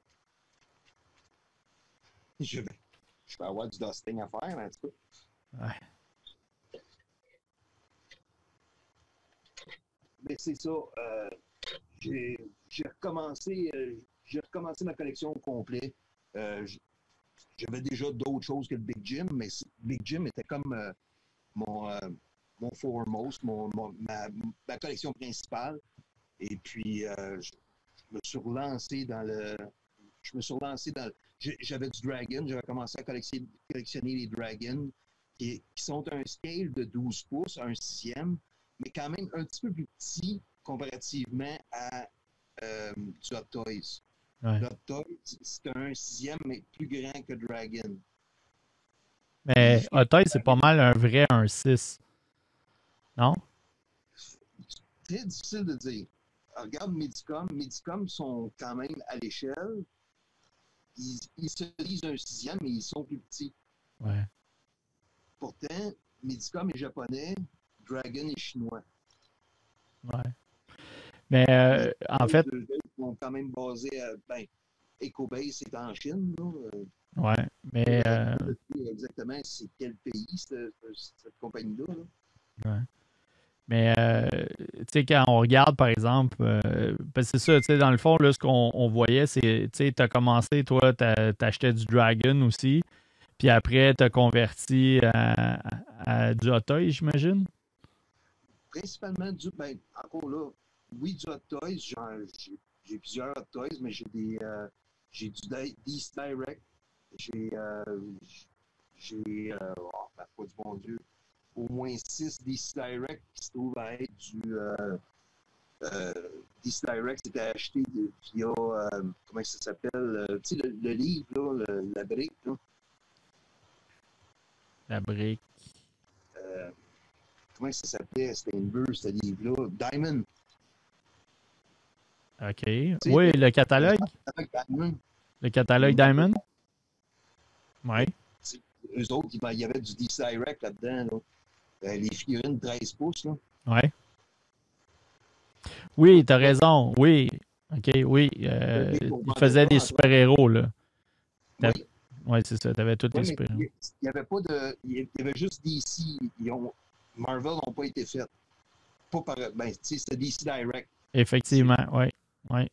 Je vais, je vais avoir du dusting à faire, en tout cas. Ouais. mais c'est ça. Euh, j'ai recommencé, euh, recommencé ma collection au complet. Euh, j'avais déjà d'autres choses que le Big Jim, mais Big Jim était comme mon, mon foremost, mon, ma, collection principale. Et puis, je, me suis relancé dans le. Je me suis relancé dans. J'avais du Dragon, j'avais commencé à collectionner, collectionner les Dragons, qui, qui, sont un scale de 12 pouces, un sixième, mais quand même un petit peu plus petit comparativement à euh, du Hot Toys. Hot Toys, c'est un sixième, mais plus grand que Dragon. Mais Hot Toys, c'est pas mal un vrai 1-6. Non? Très difficile de dire. regarde Medicom. Medicom sont quand même à l'échelle. Ils, ils, se disent un sixième, mais ils sont plus petits. Ouais. Pourtant, Medicom est japonais, Dragon est chinois. Ouais. Mais euh, en fait. Ils sont quand même basés à. Ben, EcoBase, c'est en Chine. Là. Euh. Ouais, mais. Euh... Exactement, c'est quel pays, cette, cette compagnie-là. Ouais. Mais, euh, tu sais, quand on regarde, par exemple, parce que c'est ça, tu sais, dans le fond, là, ce qu'on voyait, c'est, tu sais, tu as commencé, toi, tu achetais du Dragon aussi, puis après, tu as converti à, à du Hot Toys, j'imagine? Principalement du, ben, encore là, oui, du Hot Toys. J'ai plusieurs Hot Toys, mais j'ai des. Euh, j'ai du East Direct. J'ai. Euh, j'ai. Euh, oh, foi du bon Dieu. Au moins six DC Direct qui se trouvent à être du. Euh, DC Direct, c'était acheté de, via. Comment ça s'appelle Tu sais, le, le, livre, là, le, la brique. Là. La brique. comment ça s'appelait C'était une bœuf, ce livre-là? Diamond. OK. Oui, le catalogue. Le catalogue Diamond. Oui. Eux autres, il y avait du DC Direct là-dedans. Là. Euh, les figurines 13 pouces. Là. Oui. Oui, tu as raison. Oui. OK, oui. Euh, ils faisaient des super-héros. là. Oui, ouais, c'est ça. Tu avais tous les super-héros. Il n'y avait pas de. Il y avait juste DC. Ils ont... Marvel n'ont pas été faits. Pas par. Ben, tu sais, c'était DC Direct. Effectivement, oui. Ouais.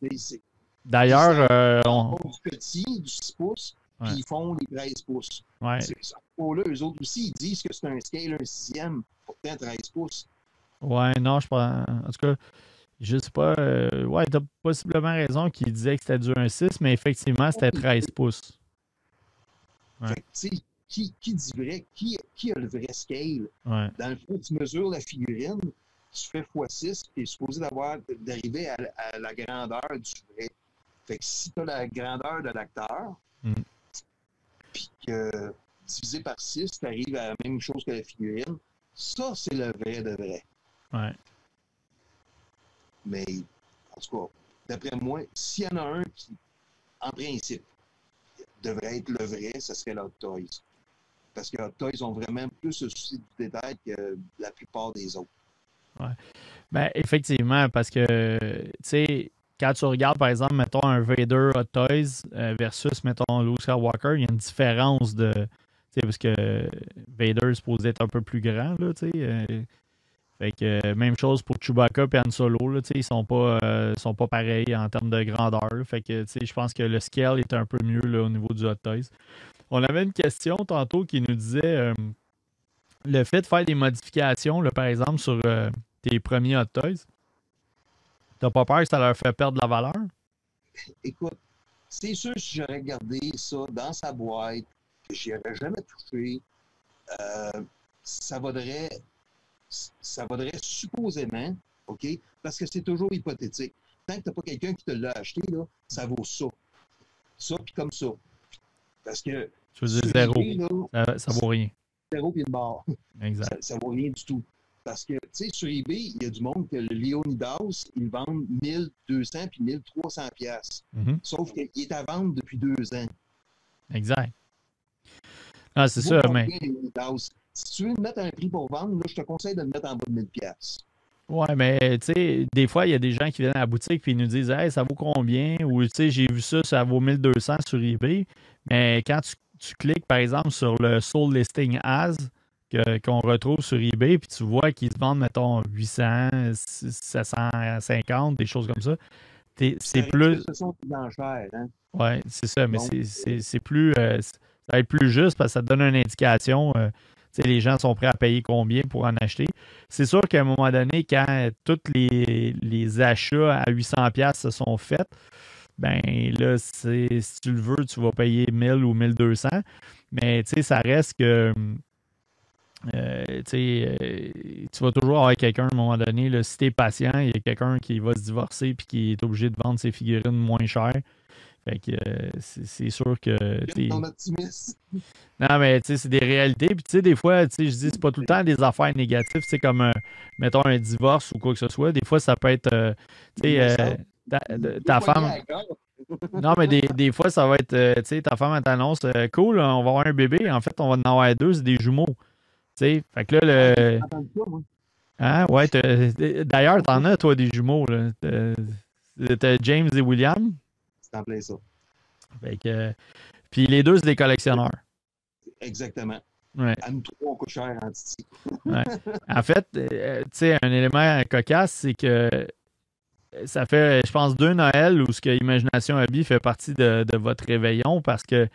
D'ailleurs, euh, on... du petit, du 6 pouces, puis ils font les 13 pouces. Ouais. là eux autres aussi, ils disent que c'est un scale, un sixième, pourtant 13 pouces. Ouais, non, je pense. En tout cas, je sais pas. Euh, ouais, t'as possiblement raison qu'il disait que c'était du 1,6, mais effectivement, c'était 13 pouces. Ouais. Fait que, qui, qui dit vrai? Qui, qui a le vrai scale? Ouais. Dans le fond, tu mesures la figurine, tu fais x6, tu es supposé d'avoir, d'arriver à, la grandeur du vrai. Fait que si tu as la grandeur de l'acteur, mm. puis que divisé par 6, tu arrives à la même chose que la figurine, ça, c'est le vrai de vrai. Ouais. Mais, en tout cas, d'après moi, s'il y en a un qui, en principe, devrait être le vrai, ce serait Hot Toys. Parce que Hot Toys ont vraiment plus le souci du détail que la plupart des autres. Ben, effectivement, parce que, tu sais, quand tu regardes, par exemple, mettons un Vader Hot Toys euh, versus, mettons, Luke Skywalker, il y a une différence de. Tu sais, parce que Vader est supposé être un peu plus grand, là, tu sais. Euh, fait que même chose pour Chewbacca et Han Solo, là, ils sont pas euh, sont pas pareils en termes de grandeur. Fait que je pense que le scale est un peu mieux là, au niveau du Hot Toys. On avait une question tantôt qui nous disait le fait de faire des modifications, là, par exemple, sur euh, tes premiers Hot Toys, t'as pas peur que ça leur fait perdre la valeur? Écoute, c'est sûr si j'aurais gardé ça dans sa boîte, que j'y aurais jamais touché, euh, ça vaudrait ça vaudrait supposément, OK? Parce que c'est toujours hypothétique. Tant que tu n'as pas quelqu'un qui te l'a acheté, là, ça vaut ça. Ça, puis comme ça. Parce que. Tu veux dire zéro. ça, ça vaut rien zéro puis une barre. Exact. Ça ne vaut rien du tout. Parce que, tu sais, sur eBay, il y a du monde que le Leonidas, ils vendent 1200 puis 1300 pièces. Mm-hmm. Sauf qu'il est à vendre depuis deux ans. Exact. Ah, c'est ça, mais... Si tu veux le mettre à un prix pour vendre, là, je te conseille de le mettre en bas de 1000 pièces. Ouais, mais tu sais, des fois, il y a des gens qui viennent à la boutique et ils nous disent Hey, ça vaut combien? Ou tu sais, j'ai vu ça, ça vaut 1200 sur eBay. Mais quand tu tu cliques, par exemple, sur le Soul Listing As, qu'on retrouve sur eBay, puis tu vois qu'ils se vendent, mettons, 800, 750, des choses comme ça. C'est plus. Ce sont hein? Oui, c'est ça, mais c'est plus. Euh, ça va être plus juste parce que ça te donne une indication. Euh, les gens sont prêts à payer combien pour en acheter. C'est sûr qu'à un moment donné, quand tous les, les achats à 800$ se sont faits, ben là, si tu le veux, tu vas payer 1000 ou 1200. Mais tu sais, ça reste que. Euh, euh, tu vas toujours avoir quelqu'un à un moment donné. Là, si tu es patient, il y a quelqu'un qui va se divorcer et qui est obligé de vendre ses figurines moins chères. Fait que euh, c'est sûr que. Non, mais tu sais, c'est des réalités. Puis tu sais, des fois, tu sais, je dis, c'est pas tout le temps des affaires négatives. C'est comme, mettons, un divorce ou quoi que ce soit. Des fois, ça peut être. tu sais, ta, femme. Non, mais des, des, fois, ça va être, euh, tu sais, ta femme t'annonce, euh, cool, on va avoir un bébé. En fait, on va en avoir deux, c'est des jumeaux. Tu sais, fait que là, le. Hein, ouais, d'ailleurs, t'en as, toi, des jumeaux. T'as James et William. C'est en plein ça. Fait que. Puis les deux, c'est des collectionneurs. Exactement. Ouais. À nous trois, on cher en ouais. En fait, euh, tu sais, un élément cocasse, c'est que ça fait, je pense, deux Noëls où ce que Imagination Hobby fait partie de, votre réveillon parce que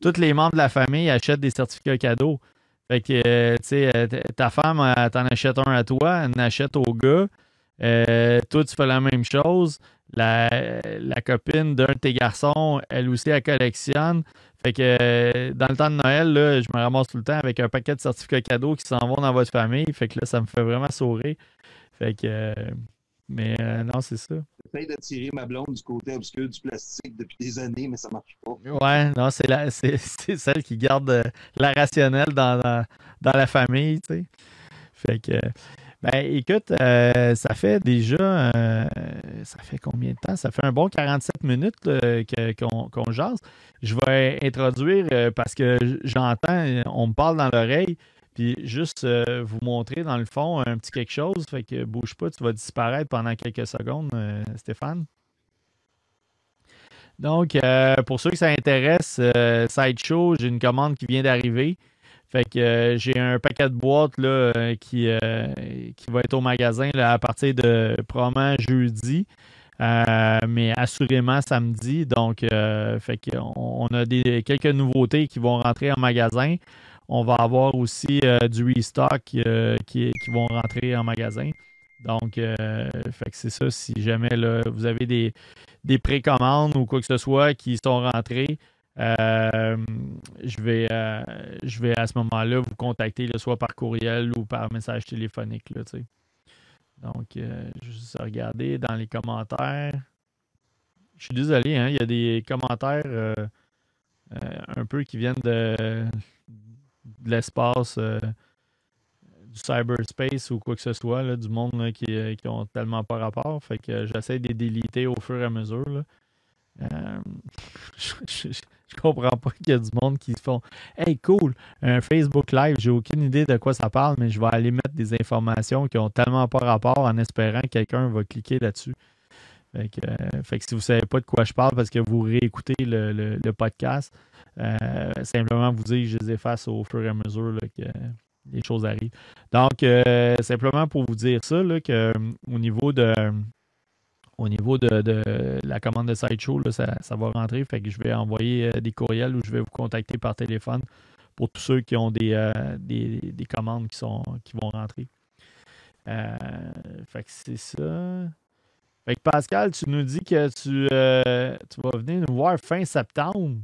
tous les membres de la famille achètent des certificats cadeaux. Fait que, euh, tu sais, euh, ta femme, t'en achète un à toi, elle en achète au gars. Euh, toi, tu fais la même chose. La, copine d'un de tes garçons, elle aussi, elle collectionne. Fait que dans le temps de Noël, là, je me ramasse tout le temps avec un paquet de certificats cadeaux qui s'en vont dans votre famille. Fait que là, ça me fait vraiment sourire. Fait que mais euh, non, c'est ça. J'essaie de tirer ma blonde du côté obscur du plastique depuis des années, mais ça marche pas. Ouais, non, c'est, la, c'est, celle qui garde euh, la rationnelle dans, dans, la famille, tu sais. Fait que, ben écoute, euh, ça fait déjà, ça fait combien de temps? Ça fait un bon 47 minutes qu'on, qu'on jase. Je vais introduire, parce que j'entends, on me parle dans l'oreille, puis juste euh, vous montrer dans le fond un petit quelque chose. Fait que bouge pas, tu vas disparaître pendant quelques secondes, euh, Stéphane. Donc, euh, pour ceux que ça intéresse, Sideshow, j'ai une commande qui vient d'arriver. Fait que j'ai un paquet de boîtes là, qui, qui va être au magasin à partir de probablement jeudi. mais assurément samedi. Donc, fait qu'on a des, quelques nouveautés qui vont rentrer en magasin. On va avoir aussi euh, du restock euh, qui, vont rentrer en magasin. Donc, euh, c'est ça. Si jamais vous avez des, des précommandes ou quoi que ce soit qui sont rentrés, je, vais, à ce moment-là vous contacter, soit par courriel ou par message téléphonique. Donc, je vais juste regarder dans les commentaires. Je suis désolé, hein, il y a des commentaires un peu qui viennent de de l'espace, euh, du cyberspace ou quoi que ce soit, du monde qui, euh, qui ont tellement pas rapport. Fait que j'essaie de les déliter au fur et à mesure. Euh, je, comprends pas qu'il y a du monde qui se font Hey, cool, un Facebook Live, j'ai aucune idée de quoi ça parle, mais je vais aller mettre des informations qui ont tellement pas rapport en espérant que quelqu'un va cliquer là-dessus. Fait que, si vous savez pas de quoi je parle parce que vous réécoutez le podcast, euh, simplement vous dire je les efface au fur et à mesure que les choses arrivent. Donc, euh, simplement pour vous dire ça, que euh, au niveau de la commande de Sideshow, ça, va rentrer. Fait que je vais envoyer des courriels ou je vais vous contacter par téléphone pour tous ceux qui ont des, des, commandes qui, sont, qui vont rentrer. fait que c'est ça. Fait que Pascal, tu nous dis que tu, tu vas venir nous voir fin septembre.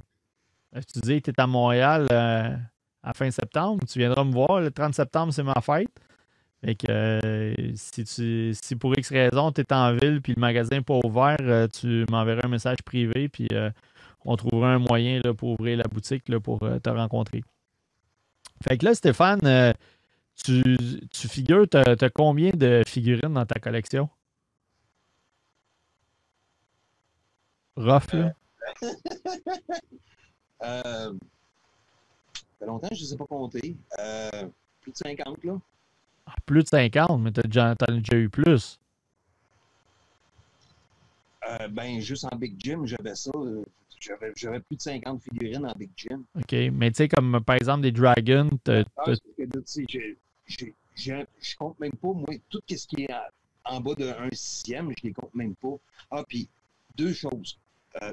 Tu dis que tu es à Montréal euh, à fin septembre. Tu viendras me voir. Le 30 septembre, c'est ma fête. Fait que euh, si, pour X raison, tu es en ville puis le magasin n'est pas ouvert, euh, tu m'enverras un message privé puis on trouvera un moyen pour ouvrir la boutique pour te rencontrer. Fait que là, Stéphane, tu, tu figures, tu as, combien de figurines dans ta collection? Rough, là? Euh, ça fait longtemps que je ne sais pas compter. Euh, plus de 50, là. Ah, plus de 50, mais tu as déjà, déjà eu plus. Euh, ben, juste en Big Jim, j'avais ça. J'avais plus de 50 figurines en Big Jim. OK. Mais tu sais, comme par exemple des Dragons. Je, compte même pas, moi, tout ce qui est en, bas d'un sixième, je les compte même pas. Ah, puis deux choses. Euh,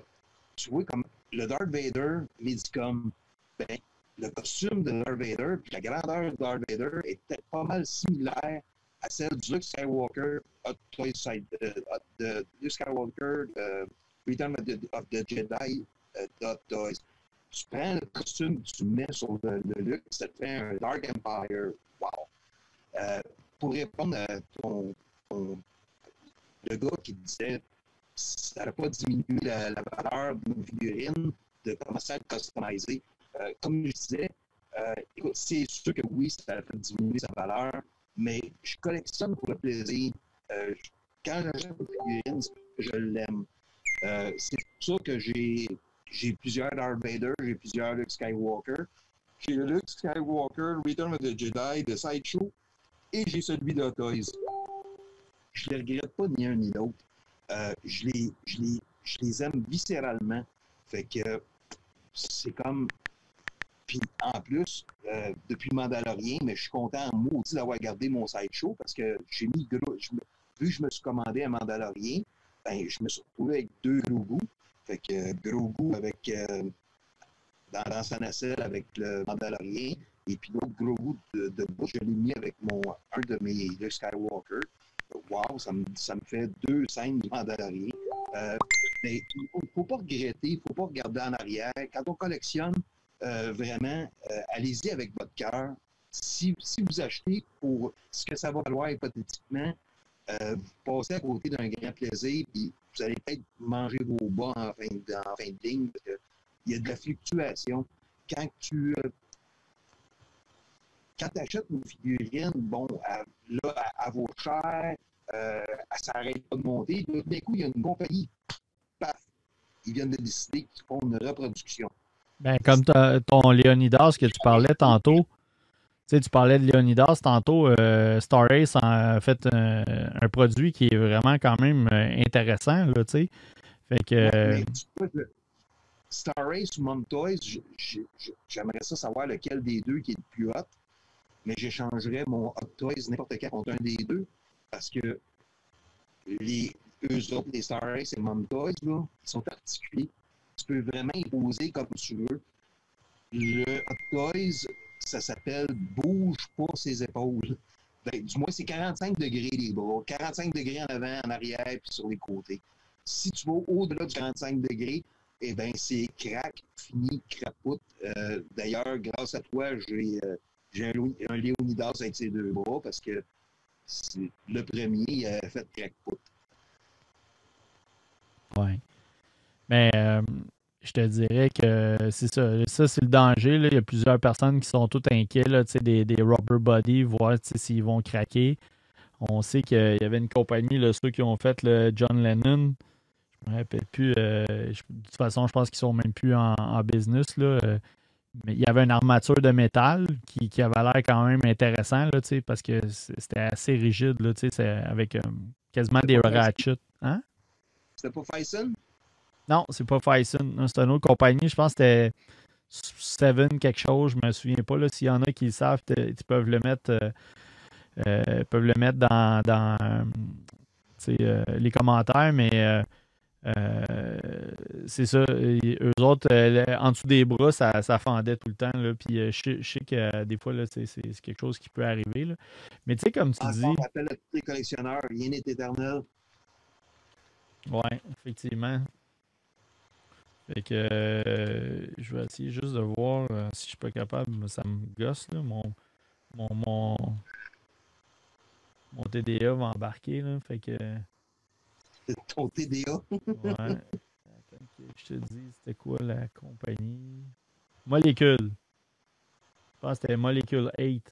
tu vois, comme le Darth Vader Medicom, ben, le costume de Darth Vader puis la grandeur de Darth Vader était pas mal similaire à celle du Luke Skywalker Hot Toy Side, euh, Skywalker uh, Return of the, the Jedi uh, Hot Toys. Tu prends le costume, tu mets sur le, le Luke, ça te fait un Dark Empire. Wow! Euh, pour répondre à ton, le gars qui disait ça n'a pas diminué la, la valeur d'une figurine de commencer à le customiser. Euh, comme je disais, euh, c'est sûr que oui, ça a fait diminuer sa valeur, mais je collectionne pour le plaisir. Euh, quand j'achète une figurine, je l'aime. c'est pour ça que j'ai, j'ai plusieurs Darth Vader, j'ai plusieurs Luke Skywalker. J'ai le Luke Skywalker Return of the Jedi de Sideshow et j'ai celui de Toys. Je ne les regrette pas ni un ni l'autre. Je, les, je, les, je les aime viscéralement. Fait que c'est comme puis en plus, euh, depuis Mandalorian, mais je suis content en maudit d'avoir gardé mon sideshow parce que j'ai mis gros. vu que je me suis commandé un Mandalorian, ben, je me suis retrouvé avec deux Grogu. Fait que euh, Grogu avec euh, dans, sa nacelle avec le Mandalorian. Et puis l'autre Grogu de, de je l'ai mis avec mon un de mes Luke Skywalker. Wow, ça me, ça me fait deux scènes du Mandalorian. mais il ne faut pas regretter, il ne faut pas regarder en arrière. Quand on collectionne, euh, vraiment, euh, allez-y avec votre cœur. Si, si, vous achetez pour ce que ça va valoir hypothétiquement, euh, vous passez à côté d'un grand plaisir, puis vous allez peut-être manger vos bas en fin en fin de ligne, parce qu'il y a de la fluctuation. Quand tu quand achètes une figurine, bon, là, à, vos chairs, euh, elle s'arrête pas de monter. D'un coup, il y a une compagnie, paf, ils viennent de décider qu'ils font une reproduction. Ben, comme ton Leonidas que tu parlais tantôt, tu sais, tu parlais de Leonidas tantôt, euh, Star Race a fait un, produit qui est vraiment quand même euh, intéressant, là, tu sais. Fait que... Star Race ou Mom Toys, j'aimerais ça savoir lequel des deux qui est le plus hot, mais j'échangerais mon Hot Toys n'importe quel contre un des deux, parce que les, eux autres, les Star et Mom Toys, là, ils sont particuliers tu peux vraiment imposer comme tu veux. Le Hot Toys, ça s'appelle Bouge pas ses épaules. Ben, du moins, c'est 45 degrés les bras, 45 degrés en avant, en arrière, puis sur les côtés. Si tu vas au-delà de 45 degrés, eh bien, c'est crack, fini, crapoute. Euh, d'ailleurs, grâce à toi, j'ai euh, un, un, Léonidas avec ses deux bras parce que le premier a fait crapoute. Ouais. Mais euh, je te dirais que c'est ça. Ça, c'est le danger. Il y a plusieurs personnes qui sont toutes inquiets là, des, des rubber body, voir s'ils vont craquer. On sait qu'il y avait une compagnie, là, ceux qui ont fait le John Lennon. Je me rappelle plus. Euh, de toute façon, je pense qu'ils sont même plus en, business. Là, euh, mais il y avait une armature de métal qui, qui avait l'air quand même intéressant là, parce que c'était assez rigide là, avec quasiment des ratchets. Hein? C'était pas Faison? Non, c'est pas Faison. C'est une autre compagnie. Je pense que c'était Seven quelque chose. Je me souviens pas. S'il y en a qui le savent, ils peuvent le mettre, euh, euh, peuvent le mettre dans, dans euh, les commentaires, mais c'est ça. eux autres, en dessous des bras, ça, ça fendait tout le temps. Là, puis je, sais que des fois, c'est quelque chose qui peut arriver. Là. Mais tu sais, comme tu dis. On appelle à tous les collectionneurs, rien n'est éternel. Oui, effectivement. Fait que euh, je vais essayer juste de voir euh, si je suis pas capable. Ça me gosse, là. Mon, mon, mon, mon TDA va embarquer, là. Fait que. Ton TDA? ouais. Je te dis, c'était quoi la compagnie? Molécule. Je pense que c'était Molecule 8.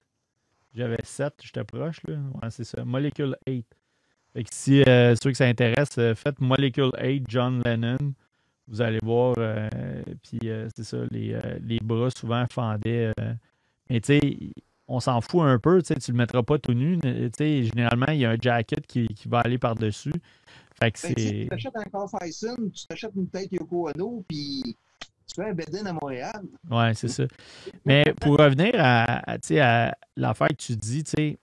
J'avais 7, j'étais proche, là. Ouais, c'est ça. Molecule 8. Fait que si euh, ceux que ça intéresse, faites Molecule 8 John Lennon. Vous allez voir, euh, puis euh, c'est ça, les, euh, les, bras souvent fendaient. mais tu sais, on s'en fout un peu, tu ne le mettras pas tout nu. Généralement, il y a un jacket qui, qui va aller par-dessus. Fait que ben. Si tu t'achètes un Carl tu t'achètes une tête Yoko Ono, puis tu fais un bed à Montréal. Oui, c'est ça. Mais pour revenir à, à l'affaire que tu dis, tu sais,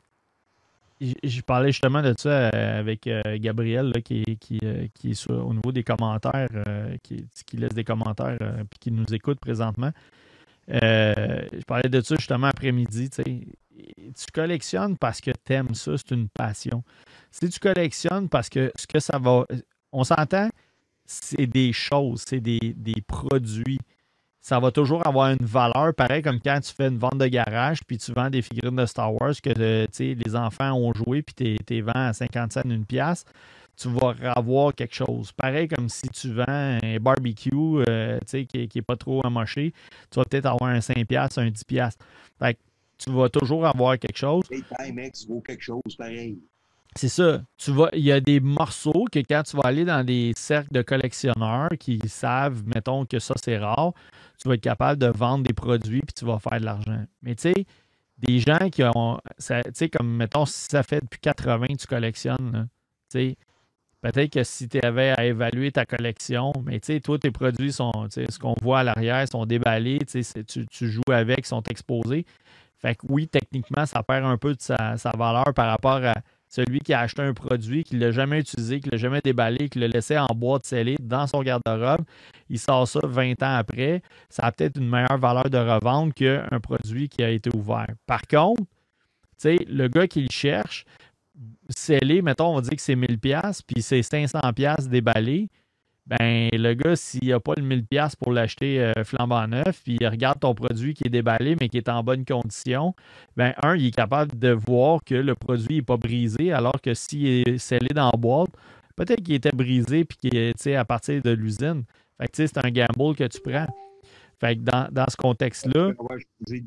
je parlais justement de ça euh, avec euh, Gabriel qui, qui, euh, qui, est au niveau des commentaires, qui, qui, laisse des commentaires et qui nous écoute présentement. Je parlais de ça justement après-midi. Tu collectionnes parce que tu aimes ça, c'est une passion. Si tu collectionnes parce que ce que ça va. On s'entend, c'est des choses, c'est des, des produits ça va toujours avoir une valeur, pareil comme quand tu fais une vente de garage, puis tu vends des figurines de Star Wars que euh, les enfants ont joué, puis tu les vends à 50 cents une pièce, tu vas avoir quelque chose. Pareil comme si tu vends un barbecue euh, qui n'est pas trop amoché, tu vas peut-être avoir un 5 pièces, un 10 pièces. Fait tu vas toujours avoir quelque chose. Et Timex vaut quelque chose pareil. C'est ça. Tu vas, il y a des morceaux que quand tu vas aller dans des cercles de collectionneurs qui savent, mettons, que ça c'est rare, tu vas être capable de vendre des produits puis tu vas faire de l'argent. Mais tu sais, des gens qui ont, tu sais, comme mettons, si ça fait depuis 80 que tu collectionnes, tu sais, peut-être que si tu avais à évaluer ta collection, mais tu sais, toi, tes produits sont, ce qu'on voit à l'arrière, sont déballés, tu, tu, joues avec, sont exposés. Fait que oui, techniquement, ça perd un peu de sa, sa valeur par rapport à celui qui a acheté un produit, qui ne l'a jamais utilisé, qui ne l'a jamais déballé, qui l'a laissé en boîte scellée dans son garde-robe, il sort ça 20 ans après, ça a peut-être une meilleure valeur de revente qu'un produit qui a été ouvert. Par contre, le gars qui le cherche, scellé, mettons, on dire que c'est 1000$, puis c'est 500$ déballé, ben le gars, s'il n'a pas le 1000$ pour l'acheter euh, flambant neuf, puis il regarde ton produit qui est déballé, mais qui est en bonne condition, ben un, il est capable de voir que le produit n'est pas brisé, alors que s'il est scellé dans la boîte, peut-être qu'il était brisé puis qu'il est à partir de l'usine. Fait que c'est un gamble que tu prends. Fait que dans, ce contexte-là. Dit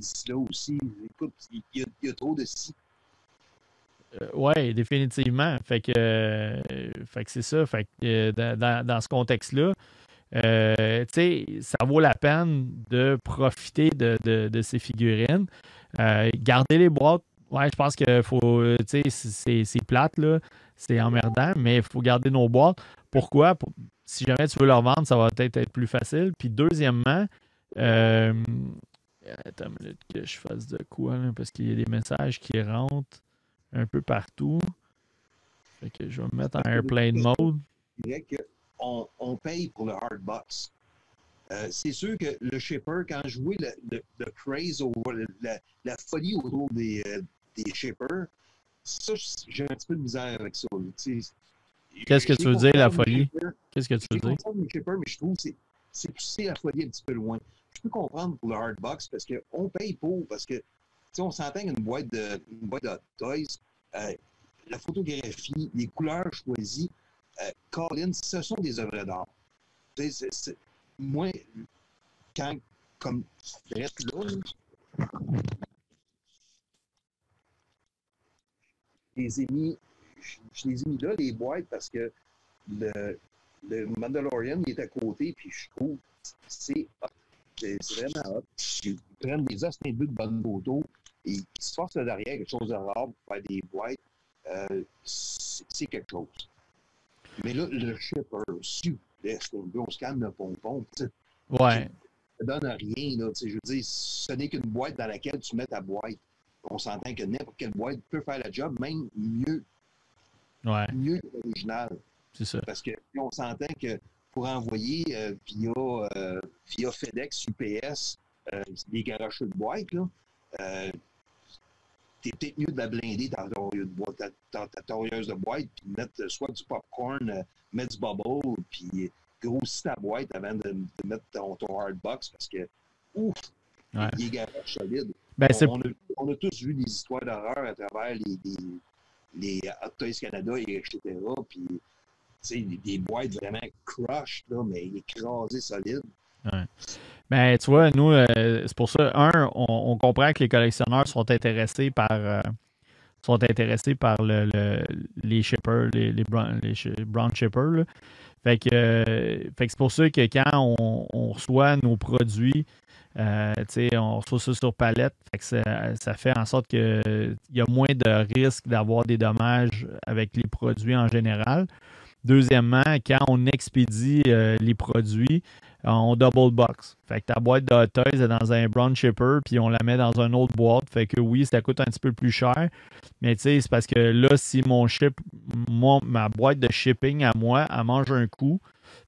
il y, trop de oui, définitivement. Fait que, euh, fait que c'est ça. Fait que, euh, dans, ce contexte-là, ça vaut la peine de profiter de, ces figurines. garder les boîtes, ouais, je pense que faut, c'est plate, là, c'est emmerdant, mais il faut garder nos boîtes. Pourquoi? si jamais tu veux leur vendre, ça va peut-être être plus facile. Puis deuxièmement, attends une minute que je fasse de quoi, parce qu'il y a des messages qui rentrent un peu partout. Fait que je vais me mettre en airplane mode. On, on paye pour le hard box. Euh, c'est sûr que le shipper, quand je vois le, le, craze, la, la, folie autour des, euh, des shippers, ça, j'ai un petit peu de misère avec ça. Qu'est-ce que tu veux dire, la folie? Qu'est-ce que tu veux dire? Je shipper, mais je trouve que c'est pousser la folie un petit peu loin. Je peux comprendre pour le hard box parce qu'on paye pour, parce que on s'entend qu'une boîte de, une boîte de toys, euh, la photographie, les couleurs choisies, euh, ce sont des œuvres d'art. moi, quand, comme là, là je les ai mis, je, les ai mis là, les boîtes, parce que le, le Mandalorian est à côté, puis je trouve c'est c'est vraiment hot. Ils prennent des os de bonne et qui se force derrière quelque chose de rare pour faire des boîtes, euh, c'est quelque chose. Mais là, le shipper, c'est une grosse canne de pompon. Ouais. Ça donne rien, là. Je veux dire, ce n'est qu'une boîte dans laquelle tu mets ta boîte. On s'entend que n'importe quelle boîte peut faire le job, même mieux. Ouais. Mieux que l'original. C'est ça. Parce que on s'entend que pour envoyer euh, via, euh, via FedEx, UPS, euh, des garages de boîte, là, t'es peut-être mieux de la blinder dans ta, torilleuse de boîte, puis mettre soit du popcorn, euh, mettre du bubble, puis grossir ta boîte avant de, mettre ton, ton hard box parce que, ouf, il est garage solide. Ben, on, a, tous vu des histoires d'horreur à travers les, les, Hot Toys Canada, et etc. Puis, tu sais, des boîtes vraiment crushed, là, mais écrasées solides. Ouais. Ben, tu vois, nous, euh, c'est pour ça, un, on, comprend que les collectionneurs sont intéressés par euh, sont intéressés par le, les shippers, les, les, brown, shippers. Fait que, euh, que c'est pour ça que quand on, reçoit nos produits, on reçoit ça sur palette, fait que ça, ça, fait en sorte qu'il y a moins de risques d'avoir des dommages avec les produits en général. Deuxièmement, quand on expédie les produits, on double box. Fait que ta boîte de Hot Toys est dans un brown shipper, puis on la met dans une autre boîte. Fait que oui, ça coûte un petit peu plus cher. Mais tu sais, c'est parce que là, si mon ship, ma boîte de shipping à moi, elle mange un coup,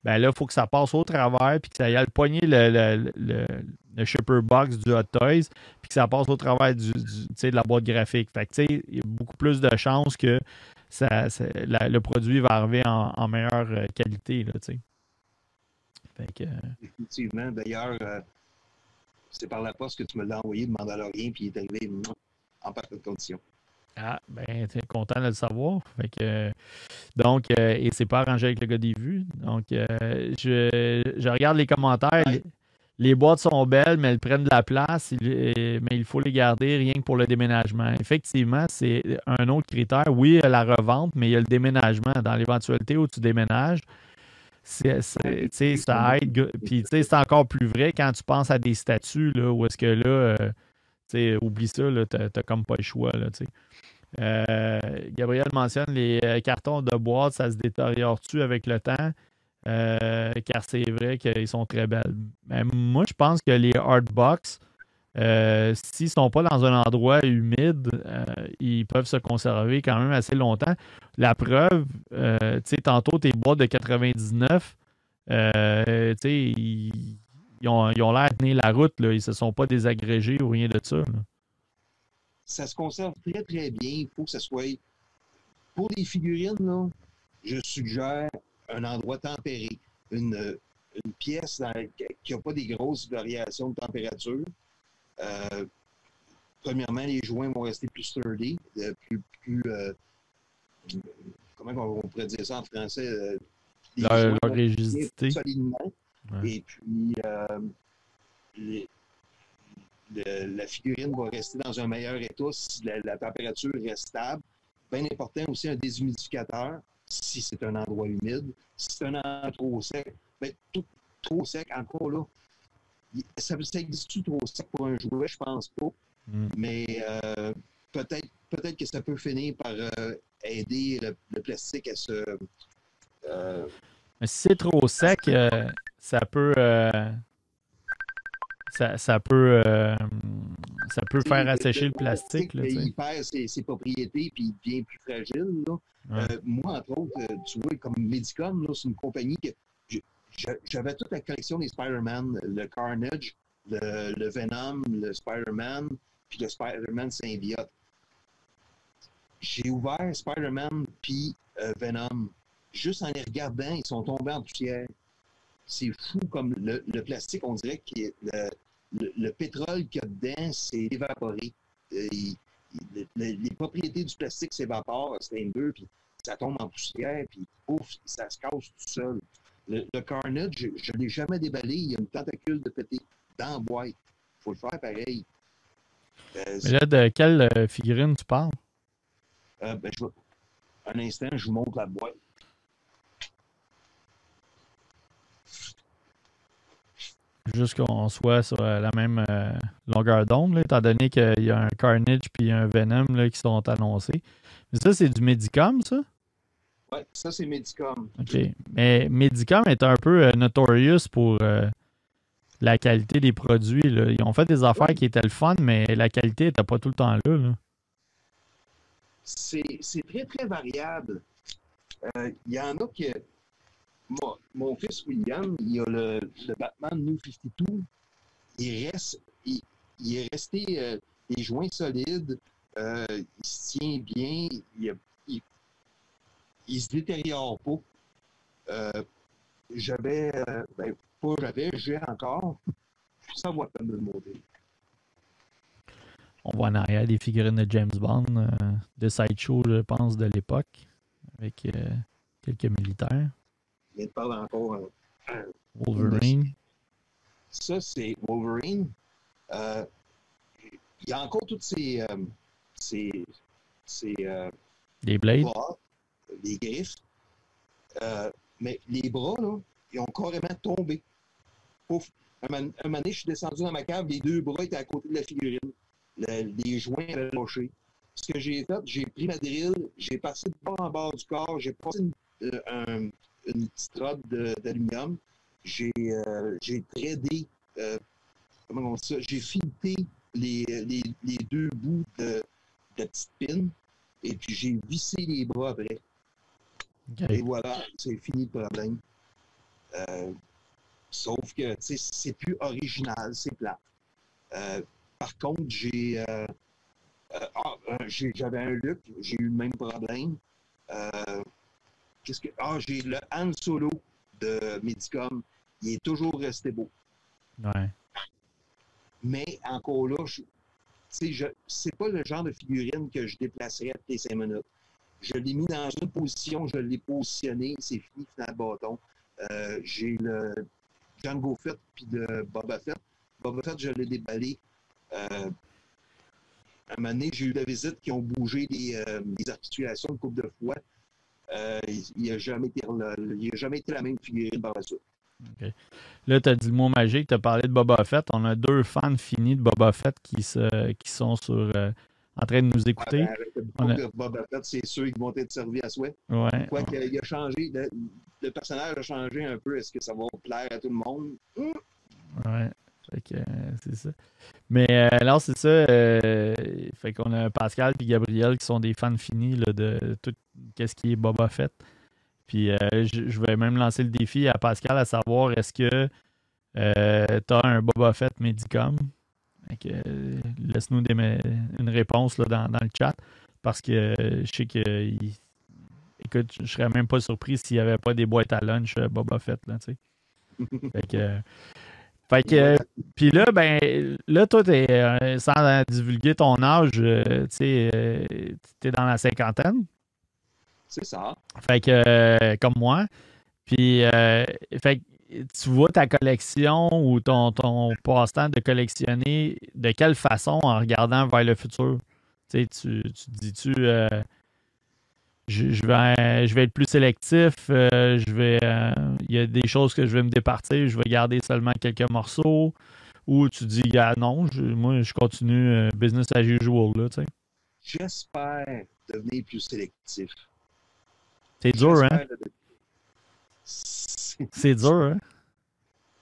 ben là, il faut que ça passe au travers, puis que ça aille poigner le, le, shipper box du Hot Toys, puis que ça passe au travers du, de la boîte graphique. Fait que tu sais, il y a beaucoup plus de chances que ça, le produit va arriver en, meilleure euh, qualité, là. Euh, Effectivement. D'ailleurs, euh, c'est par la poste que tu me l'as envoyé de Mandalorian, puis il est arrivé en parfaite condition. Ah, ben, tu es content de le savoir. Fait que, donc, euh, et c'est pas arrangé avec le gars des vues. Donc, je, regarde les commentaires. Les, boîtes sont belles, mais elles prennent de la place. mais il faut les garder rien que pour le déménagement. Effectivement, c'est un autre critère. Oui, la revente, mais il y a le déménagement. Dans l'éventualité où tu déménages, c'est, ça aide. Puis, c'est encore plus vrai quand tu penses à des statuts, là, où est-ce que là, euh, oublie ça, tu n'as comme pas le choix, là, euh, Gabriel mentionne les euh, cartons de boîte, ça se détériore-tu avec le temps? car c'est vrai qu'ils sont très belles. Mais moi, je pense que les hardbox, euh, s'ils ne sont pas dans un endroit humide, euh, ils peuvent se conserver quand même assez longtemps. La preuve, euh, tu sais, tantôt, tes boîtes de 99, tu sais, ils, ont, l'air de tenir la route, ils ne se sont pas désagrégés ou rien de ça. Ça se conserve très, très bien. Il faut que ça soit. Pour les figurines, je suggère un endroit tempéré. Une, une pièce qui n'a pas des grosses variations de température. Euh, premièrement, les joints vont rester plus sturdy, euh, plus, plus euh, comment on pourrait dire ça en français? leur, rigidité. Et puis, la figurine va rester dans un meilleur état si la, température reste stable. Bien important aussi un déshumidificateur si c'est un endroit humide. Si c'est un endroit trop sec, bien, tout, trop sec, encore là, ça, existe trop sec pour un jouet? Je pense pas. Hmm. Mais euh, peut-être peut-être que ça peut finir par euh, aider le, plastique à se. Euh, si c'est trop sec, ça peut. Ça, peut, ça peut faire assécher le, plastique. Là, il perd ses, propriétés puis il devient plus fragile. moi, entre autres, tu vois, comme Medicom, c'est une compagnie que j'avais toute la collection des Spider-Man, le Carnage, le, Venom, le Spider-Man, puis le Spider-Man symbiote. J'ai ouvert Spider-Man puis euh, Venom. Juste en les regardant, ils sont tombés en poussière. C'est fou comme le, plastique, on dirait que le, pétrole qu'il y a dedans s'est évaporé. Euh, les propriétés du plastique s'évaporent, c'est un puis ça tombe en poussière, puis ouf, ça se casse tout seul. Le, Carnage, je ne l'ai jamais déballé. Il y a une tentacule de pété dans la boîte. Il faut le faire pareil. Euh, Mais là, de quelle euh, figurine tu parles? Euh, ben, je Un instant, je vous montre la boîte. Juste qu'on soit sur la même longueur d'onde, étant donné qu'il y a un Carnage et un Venom là, qui sont annoncés. Mais ça, c'est du Medicom, ça? Oui, ça, c'est Medicom. OK. Mais Medicom est un peu euh, notorious pour euh, la qualité des produits. Ils ont fait des affaires qui étaient le fun, mais la qualité n'était pas tout le temps là. C'est très, très variable. Euh, il y en a qui. Moi, mon fils William, il a le, Batman New 52. Il, reste, il, est resté les joints solides. il se tient bien. Il, il il se détériore pas. Euh, j'avais, euh, ben, pas j'avais, j'ai encore. Ça va pas me demander. On voit en arrière des figurines de James Bond, euh, de Sideshow, je pense, de l'époque, avec quelques militaires. Il parle encore. Wolverine. Ça, c'est Wolverine. il y a encore toutes ces. ces, ces des blades les griffes. Euh, mais les bras, là, ils ont carrément tombé. Pouf. Un, moment donné, je suis descendu dans ma cave, les deux bras étaient à côté de la figurine. les joints avaient lâché. Ce que j'ai fait, j'ai pris ma drill, j'ai passé de bord en bord du corps, j'ai passé une, euh, petite robe d'aluminium, J'ai euh, tradé, euh, comment on dit ça, j'ai fileté les, deux bouts de, de la petite pin et puis j'ai vissé les bras après. Et voilà, c'est fini le problème. Euh, sauf que, tu sais, c'est plus original, c'est plat. Euh, par contre, j'ai. Euh, ah, j'avais un look, j'ai eu le même problème. Qu'est-ce que. Ah, j'ai le Han Solo de Medicom. Il est toujours resté beau. Ouais. Mais encore là, je, c'est pas le genre de figurine que je déplacerais toutes les cinq minutes. Je l'ai mis dans une position, je l'ai positionné, c'est fini, final bâton. Euh, j'ai le Django Fett puis de Boba Fett. Boba Fett, je l'ai déballé. Euh, à un moment donné, j'ai eu la visite qui ont bougé les, euh, articulations une couple de fois. il n'a jamais, été, jamais été la même figurine par la suite. Là, tu as dit le mot magique, tu as parlé de Boba Fett. On a deux fans finis de Boba Fett qui, se, qui sont sur, en train de nous écouter. Ah, ben, Boba Fett, c'est ceux qui vont être servis à souhait. Ouais. Quoi qu'il a changé, le, personnage a changé un peu. Est-ce que ça va plaire à tout le monde? Oui, Ouais. Euh, c'est ça. Mais euh, alors, c'est ça. fait qu'on a Pascal et Gabriel qui sont des fans finis de tout ce qui est Boba Fett. Puis euh, je, vais même lancer le défi à Pascal à savoir est-ce que euh, tu as un Boba Fett Medicom? Euh, laisse-nous une réponse là, dans, le chat parce que je sais que écoute, je serais même pas surpris s'il n'y avait pas des boîtes à lunch Boba Fett. Là, fait que, fait que, puis là, ben, là, toi, es, sans divulguer ton âge, tu sais, tu es dans la cinquantaine. C'est ça. Fait que, euh, comme moi. Puis, euh, fait tu vois ta collection ou ton, ton passe-temps de collectionner de quelle façon en regardant vers le futur? Tu, tu, tu dis-tu, euh, je, vais, je vais être plus sélectif, je vais, il y a des choses que je vais me départir, je vais garder seulement quelques morceaux, ou tu dis, ah, non, moi, je continue business as usual, là, tu sais? J'espère devenir plus sélectif. C'est dur, hein? C'est dur, hein?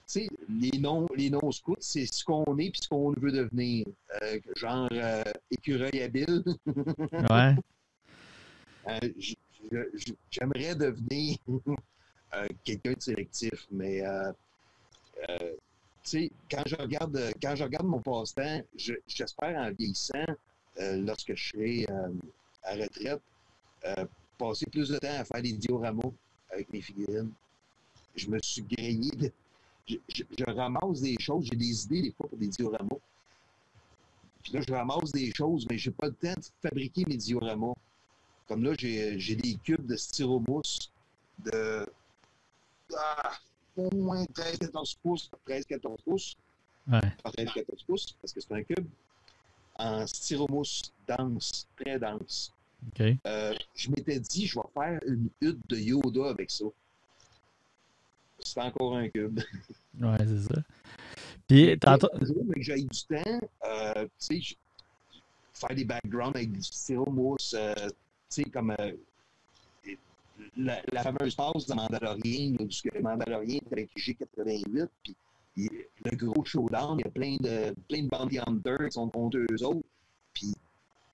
Tu sais, les noms, les noms scouts, c'est ce qu'on est puis ce qu'on veut devenir. Euh, genre euh, écureuil habile. ouais. Euh, j'aimerais devenir quelqu'un de sélectif, mais tu sais, quand je regarde quand je regarde mon passe-temps, j'espère en vieillissant, lorsque je serai à retraite, passer plus de temps à faire des dioramas avec mes figurines. Je me suis grillé. Je, ramasse des choses, j'ai des idées des fois pour des dioramas. Puis là, je ramasse des choses, mais j'ai pas le temps de fabriquer mes dioramas. Comme là, j'ai des cubes de styromousse de ah, au moins 13-14 pouces, 13-14 pouces. Ouais. Pas 13-14 pouces, parce que c'est un cube. En styromousse dense, très dense. Euh, je m'étais dit, je vais faire une hutte de Yoda avec ça. C'est encore un cube. ouais, c'est ça. Puis, tantôt. J'ai eu du temps, euh, tu sais, faire des backgrounds avec du styromousse, euh, tu sais, comme euh, la, fameuse passe de Mandalorian, du que Mandalorian est avec G88, puis le gros showdown, il y a plein de, plein de qui sont contre eux autres. Puis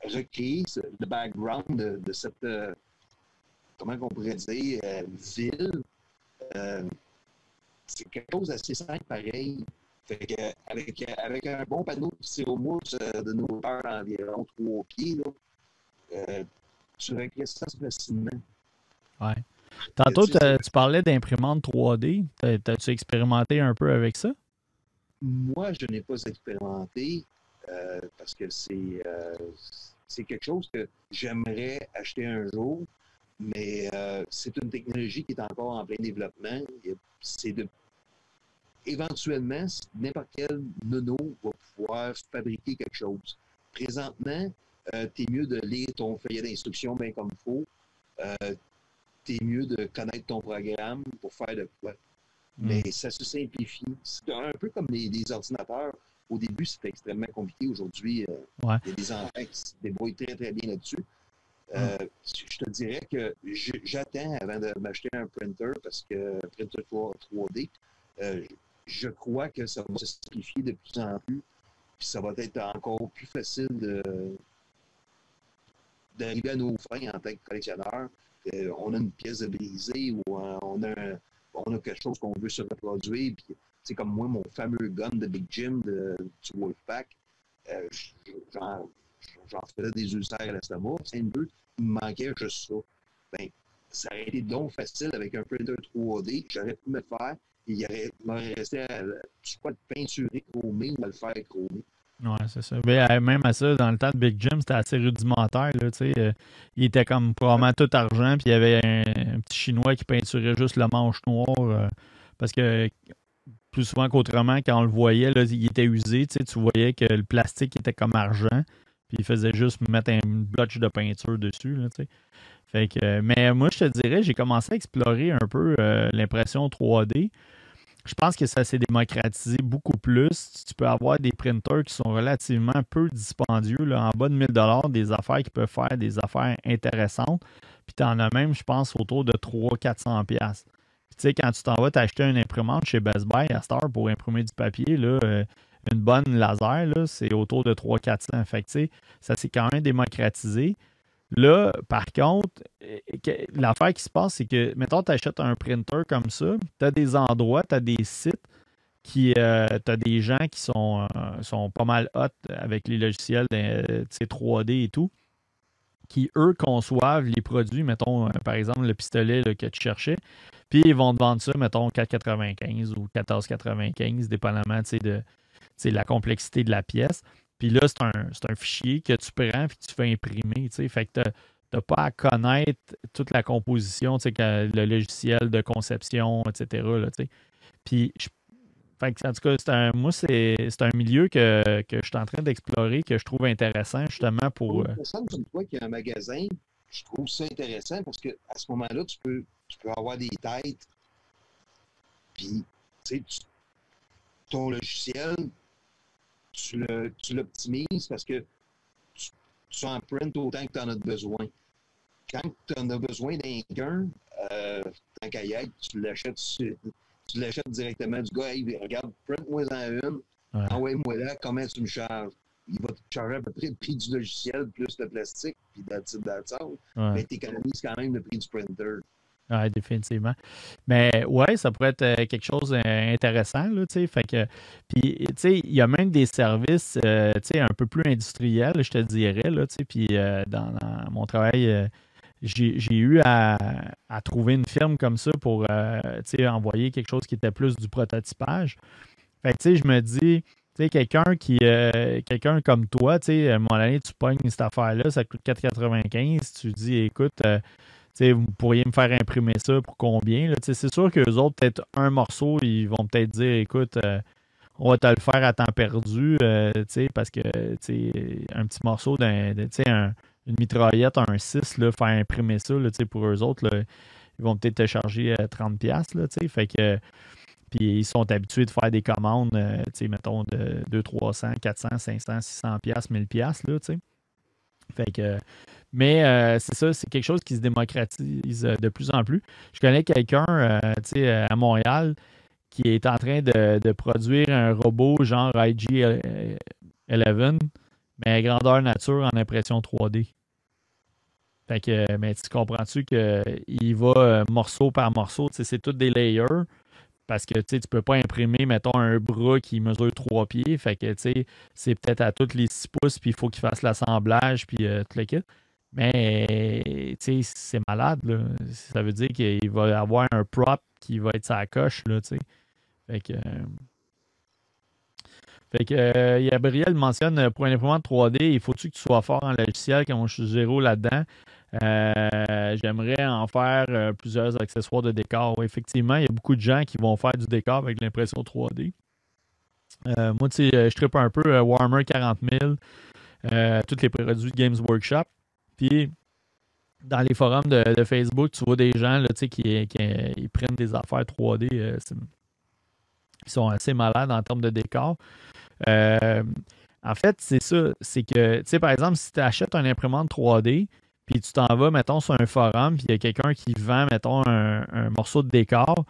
recréer le background de, cette, euh, comment on pourrait dire, ville. Euh, c'est quelque chose d'assez simple pareil. Fait que, avec, avec un bon panneau de styromousse de nos hauteur d'environ trois pieds, là, tu recrées ça facilement. Ouais. Tantôt, tu parlais d'imprimante 3D. T'as-tu expérimenté un peu avec ça? Moi, je n'ai pas expérimenté parce que c'est c'est quelque chose que j'aimerais acheter un jour, mais euh, c'est une technologie qui est encore en plein développement. C'est de éventuellement, n'importe quel nono va pouvoir fabriquer quelque chose. Présentement, euh, tu es mieux de lire ton feuillet d'instruction bien comme il faut. Euh, tu es mieux de connaître ton programme pour faire de quoi. Mm. Mais ça se simplifie. C'est un peu comme les ordinateurs au début, c'était extrêmement compliqué. Aujourd'hui, euh, il y a des enfants qui se débrouillent très, très bien là-dessus. Euh, je te dirais que j'attends avant de m'acheter un printer parce que printer 3D je crois que ça va se simplifier de plus en plus. Puis ça va être encore plus facile d'arriver à nos fins en tant que collectionneur. on a une pièce de brisée ou on a, on a quelque chose qu'on veut se reproduire. Puis, c'est comme moi, mon fameux gun de Big Jim de, du Wolfpack, euh, j'en faisais des ulcères à l'estomac. Une deux, il me manquait juste ça. Ben, ça aurait été donc facile avec un printer 3D. J'aurais pu me le faire. Il m'aurait resté à, je sais pas, de peinturer chromé ou à le faire chromé. Ouais, c'est ça. Mais, euh, même à ça, dans le temps de Big Jim, c'était assez rudimentaire. Là, euh, il était comme probablement tout argent, puis il y avait un, petit Chinois qui peinturait juste le manche noir. Euh, parce que plus souvent qu'autrement, quand on le voyait, là, il était usé. Tu voyais que le plastique était comme argent. Puis il faisait juste mettre un blotch de peinture dessus. Là, que, mais moi, je te dirais, j'ai commencé à explorer un peu l'impression 3D je pense que ça s'est démocratisé beaucoup plus. Tu peux avoir des printers qui sont relativement peu dispendieux, là, en bas de 1000 des affaires qui peuvent faire des affaires intéressantes. Puis tu en as même, je pense, autour de 300-400$. Puis tu sais, quand tu t'en vas t'acheter une imprimante chez Best Buy à Star pour imprimer du papier, là, euh, une bonne laser, c'est autour de 300-400$. Fait ça s'est quand même démocratisé. Là, par contre, l'affaire qui se passe, c'est que, mettons, tu achètes un printer comme ça, tu as des endroits, tu as des sites euh, tu as des gens qui sont, euh, sont pas mal hot avec les logiciels de, 3D et tout, qui, eux, conçoivent les produits, mettons, euh, par exemple, le pistolet que tu cherchais, puis ils vont te vendre ça, mettons, 4,95 ou 14,95, dépendamment de la complexité de la pièce. Puis là, c'est un, fichier que tu prends et que tu fais imprimer. Fait que tu n'as pas à connaître toute la composition, le logiciel de conception, etc. Là, puis, fait que, en tout cas, un, moi, c'est un milieu que, je suis en train d'explorer, que je trouve intéressant, justement, pour. Euh... fois qu'il y a un magasin, je trouve ça intéressant parce qu'à ce moment-là, tu peux, tu peux avoir des têtes. Puis, tu sais, ton logiciel, tu l'optimises parce que tu, en print autant que tu en as besoin. Quand tu en as besoin d'un gain, euh, tant qu'à tu l'achètes tu l'achètes directement du gars, hey, regarde, print-moi en une, envoie-moi là, comment tu me charges? Il va te charger à peu près le prix du logiciel plus le plastique, puis that's Mais tu économises quand même le prix du printer. Oui, définitivement. Mais ouais, ça pourrait être euh, quelque chose d'intéressant, là, tu sais. Fait que, puis, tu sais, il y a même des services, euh, tu sais, un peu plus industriels, je te dirais, tu sais. Puis, euh, dans, mon travail, j'ai eu à, trouver une firme comme ça pour, tu sais, envoyer quelque chose qui était plus du prototypage. Fait que, tu sais, je me dis, tu sais, quelqu'un qui, quelqu'un comme toi, tu sais, à un tu pognes cette affaire-là, ça coûte 4,95, tu dis, écoute, vous pourriez me faire imprimer ça pour combien? C'est sûr qu'eux autres, peut-être un morceau, ils vont peut-être dire écoute, euh, on va te le faire à temps perdu, euh, parce que un petit morceau d'un une mitraillette, un 6, là, faire imprimer ça pour eux autres, ils vont peut-être te charger 30$. Euh, là, fait que puis ils sont habitués de faire des commandes, mettons, de 200, 300, 400, 500, 600$, 1000$. Là, fait que mais euh, c'est ça, c'est quelque chose qui se démocratise euh, de plus en plus. Je connais quelqu'un euh, à Montréal qui est en train de, produire un robot genre IG-11, mais grandeur nature en impression 3D. Fait que, mais tu comprends-tu qu'il va morceau par morceau, c'est tous des layers. Parce que tu ne peux pas imprimer, mettons, un bras qui mesure 3 pieds. Fait que c'est peut-être à tous les 6 pouces, puis il faut qu'il fasse l'assemblage, puis tout le kit. Mais c'est malade. Là. Ça veut dire qu'il va avoir un prop qui va être sa coche. Là, fait que. Fait que euh, Gabriel mentionne euh, pour un imprimante 3D, il faut-tu que tu sois fort en logiciel quand je suis zéro là-dedans? Euh, j'aimerais en faire plusieurs accessoires de décor. effectivement, il y a beaucoup de gens qui vont faire du décor avec l'impression 3D. moi, tu sais, je tripe un peu Warmer 40 000, tous les produits de Games Workshop. Puis, dans les forums de, Facebook, tu vois des gens là, qui, qui prennent des affaires 3D euh, qui sont assez malades en termes de décor. Euh, en fait, c'est ça. C'est que, tu sais, par exemple, si tu achètes une imprimante 3D, puis tu t'en vas, mettons, sur un forum, puis il y a quelqu'un qui vend, mettons, un, morceau de décor,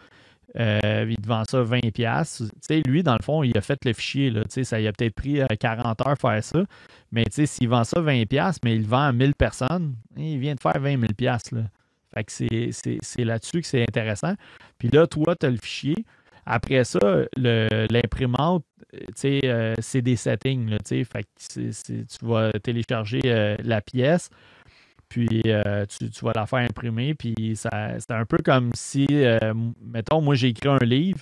euh, il te vend ça 20$. Tu sais, lui, dans le fond, il a fait le fichier. Là, ça il a peut-être pris 40 heures faire ça. Mais s'il vend ça 20$, mais il le vend à 1000 personnes, il vient de faire 20 000$. Là. Fait que c'est là-dessus que c'est intéressant. Puis là, toi, tu as le fichier. Après ça, l'imprimante, euh, c'est des settings. Là, fait que tu vas télécharger euh, la pièce, puis euh, tu, vas la faire imprimer. Puis c'est un peu comme si, mettons, moi j'ai écrit un livre,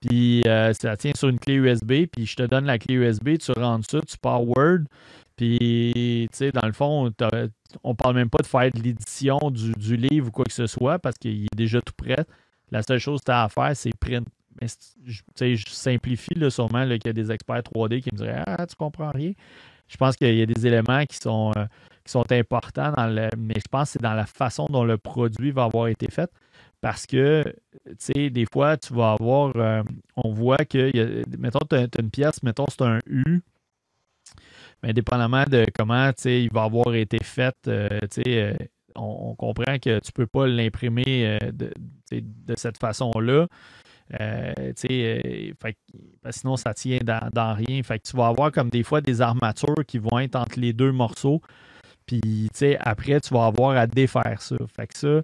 puis ça tient sur une clé USB, puis je te donne la clé USB, tu rentres ça, tu pars Word, puis, tu sais, dans le fond, on parle même pas de faire de l'édition du, livre ou quoi que ce soit parce qu'il est déjà tout prêt. La seule chose que tu as à faire, c'est print, mais je simplifie là, sûrement qu'il y a des experts 3D qui me diraient Ah, tu comprends rien. Je pense qu'il y a des éléments qui sont, euh, qui sont importants, dans le, mais je pense que c'est dans la façon dont le produit va avoir été fait. Parce que, tu sais, des fois, tu vas avoir, euh, on voit que, mettons, tu as, une pièce, mettons, c'est un U, mais dépendamment de comment, tu sais, il va avoir été fait, euh, tu sais, on, comprend que tu ne peux pas l'imprimer de, de, cette façon-là. Euh, euh sinon, ça tient dans, rien. Fait que tu vas avoir comme des fois des armatures qui vont être entre les deux morceaux. Puis, après, tu vas avoir à défaire ça. Fait que ça,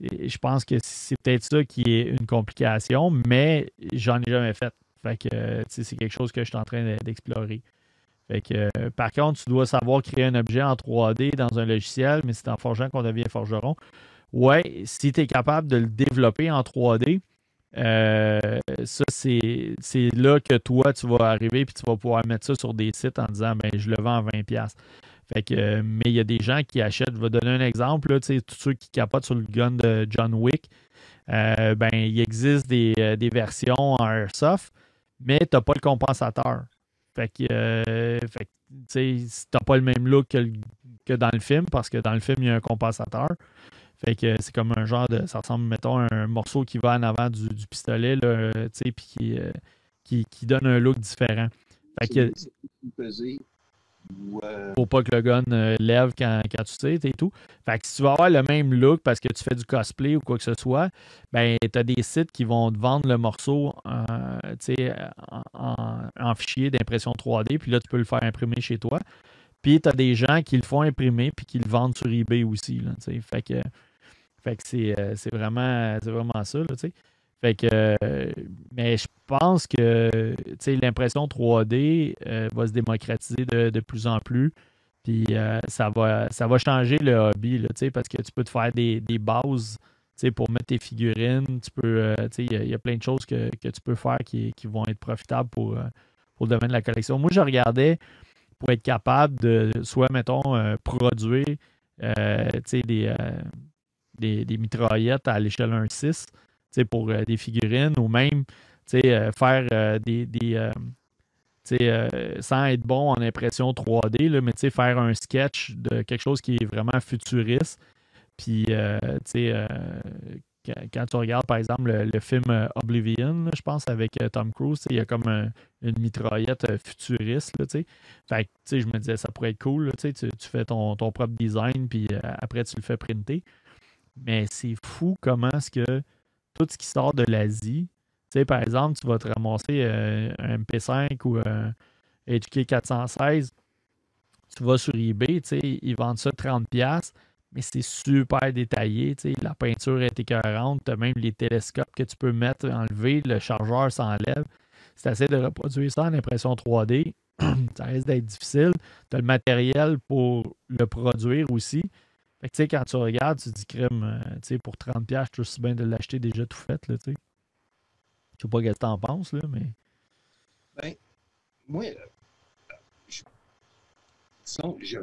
je pense que c'est peut-être ça qui est une complication, mais j'en ai jamais fait. Fait que, c'est quelque chose que je suis en train d'explorer. Fait que, par contre, tu dois savoir créer un objet en 3D dans un logiciel, mais c'est en forgeant qu'on devient forgeron. Ouais, si tu es capable de le développer en 3D, euh, ça, c'est là que toi, tu vas arriver et tu vas pouvoir mettre ça sur des sites en disant ben, je le vends à 20$. Fait que, mais il y a des gens qui achètent. Je vais donner un exemple. Là, tous ceux qui capotent sur le gun de John Wick, euh, ben, il existe des, euh, versions en Airsoft, mais tu n'as pas le compensateur. Fait que, fait n'as pas le même look que, que, dans le film parce que dans le film, il y a un compensateur. Fait que c'est comme un genre de. Ça ressemble, mettons, à un morceau qui va en avant du, pistolet, là, puis qui, euh, qui, qui, donne un look différent. Fait que. Euh, Faut pas que le gun euh, lève quand, quand tu sais et tout. Fait que si tu vas avoir le même look parce que tu fais du cosplay ou quoi que ce soit, ben tu as des sites qui vont te vendre le morceau en, en, en, fichier d'impression 3D, puis là tu peux le faire imprimer chez toi. Puis tu as des gens qui le font imprimer puis qui le vendent sur eBay aussi. Là, fait que fait que c'est, euh, vraiment, vraiment ça, là, Fait que, euh, mais je pense que l'impression 3D euh, va se démocratiser de, plus en plus. Puis ça, va, ça va changer le hobby, là, parce que tu peux te faire des, des bases pour mettre tes figurines. Il y, a plein de choses que, tu peux faire qui, vont être profitables pour, pour le domaine de la collection. Moi, je regardais pour être capable de soit, mettons, produire des des, mitraillettes à l'échelle 1.6 pour euh, des figurines ou même euh, faire euh, des. des sans être bon en impression 3D, là, mais faire un sketch de quelque chose qui est vraiment futuriste. Puis, quand, tu regardes, par exemple, le, film Oblivion, je pense, avec Tom Cruise, il y a comme une mitraillette futuriste. Là, fait je me disais, ça pourrait être cool. tu, fais ton, ton propre design, puis après, tu le fais printer. Mais c'est fou comment est-ce que tout ce qui sort de l'Asie, tu par exemple, tu vas te ramasser euh, un MP5 ou un HK 416, tu vas sur eBay, tu sais, ils vendent ça 30$, mais c'est super détaillé, tu la peinture est écœurante, tu as même les télescopes que tu peux mettre, enlever, le chargeur s'enlève. C'est assez de reproduire ça en impression 3D, ça risque d'être difficile. Tu as le matériel pour le produire aussi tu sais, quand tu regardes, tu dis crème, euh, pour 30$, je aussi bien de l'acheter déjà tout fait, là, tu sais. Je sais pas ce que tu en penses, là, mais. Ben, moi, euh,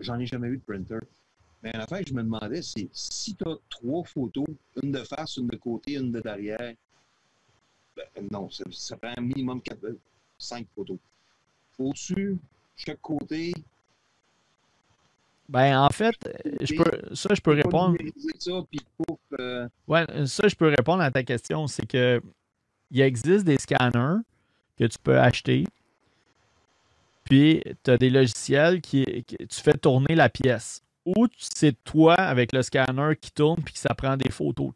j'en ai jamais eu de printer. Mais en fait, je me demandais, c'est si tu as trois photos, une de face, une de côté, une de derrière, ben, non, ça, ça, prend un minimum quatre, cinq photos. Faut-tu, chaque côté, ben, en fait, je peux, ça, je peux répondre. Euh, ouais, ça, je peux répondre à ta question. C'est que il existe des scanners que tu peux acheter. Puis, tu as des logiciels qui, tu fais tourner la pièce. Ou c'est toi avec le scanner qui tourne puis que ça prend des photos.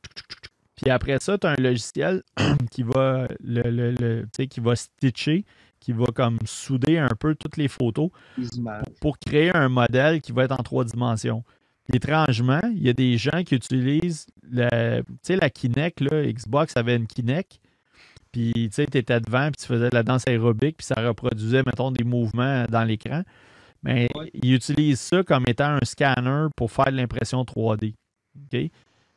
Puis après ça, tu as un logiciel qui va le, le, qui va stitcher, qui va comme souder un peu toutes les photos pour, créer un modèle qui va être en trois dimensions. étrangement, il y a des gens qui utilisent la, la Kinect, là, Xbox avait une Kinect, puis tu étais devant, puis tu faisais de la danse aérobique, puis ça reproduisait, mettons, des mouvements dans l'écran. Mais ils utilisent ça comme étant un scanner pour faire de l'impression 3D. OK?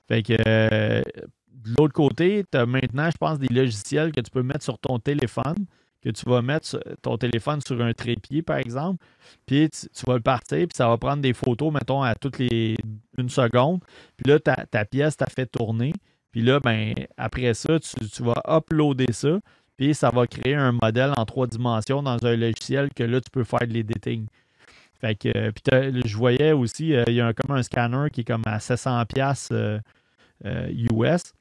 Fait que euh, de l'autre côté, tu as maintenant, je pense, des logiciels que tu peux mettre sur ton téléphone, que tu vas mettre ton téléphone sur un trépied, par exemple, puis tu, vas le partir, puis ça va prendre des photos, mettons, à toutes les une seconde. Puis là, ta, ta pièce t'a fait tourner. Puis là, ben, après ça, tu, tu, vas uploader ça, puis ça va créer un modèle en trois dimensions dans un logiciel que là, tu peux faire de l'editing. Fait que, euh, puis je voyais aussi, euh, il y a comme un scanner qui est comme à 700$ euh, US.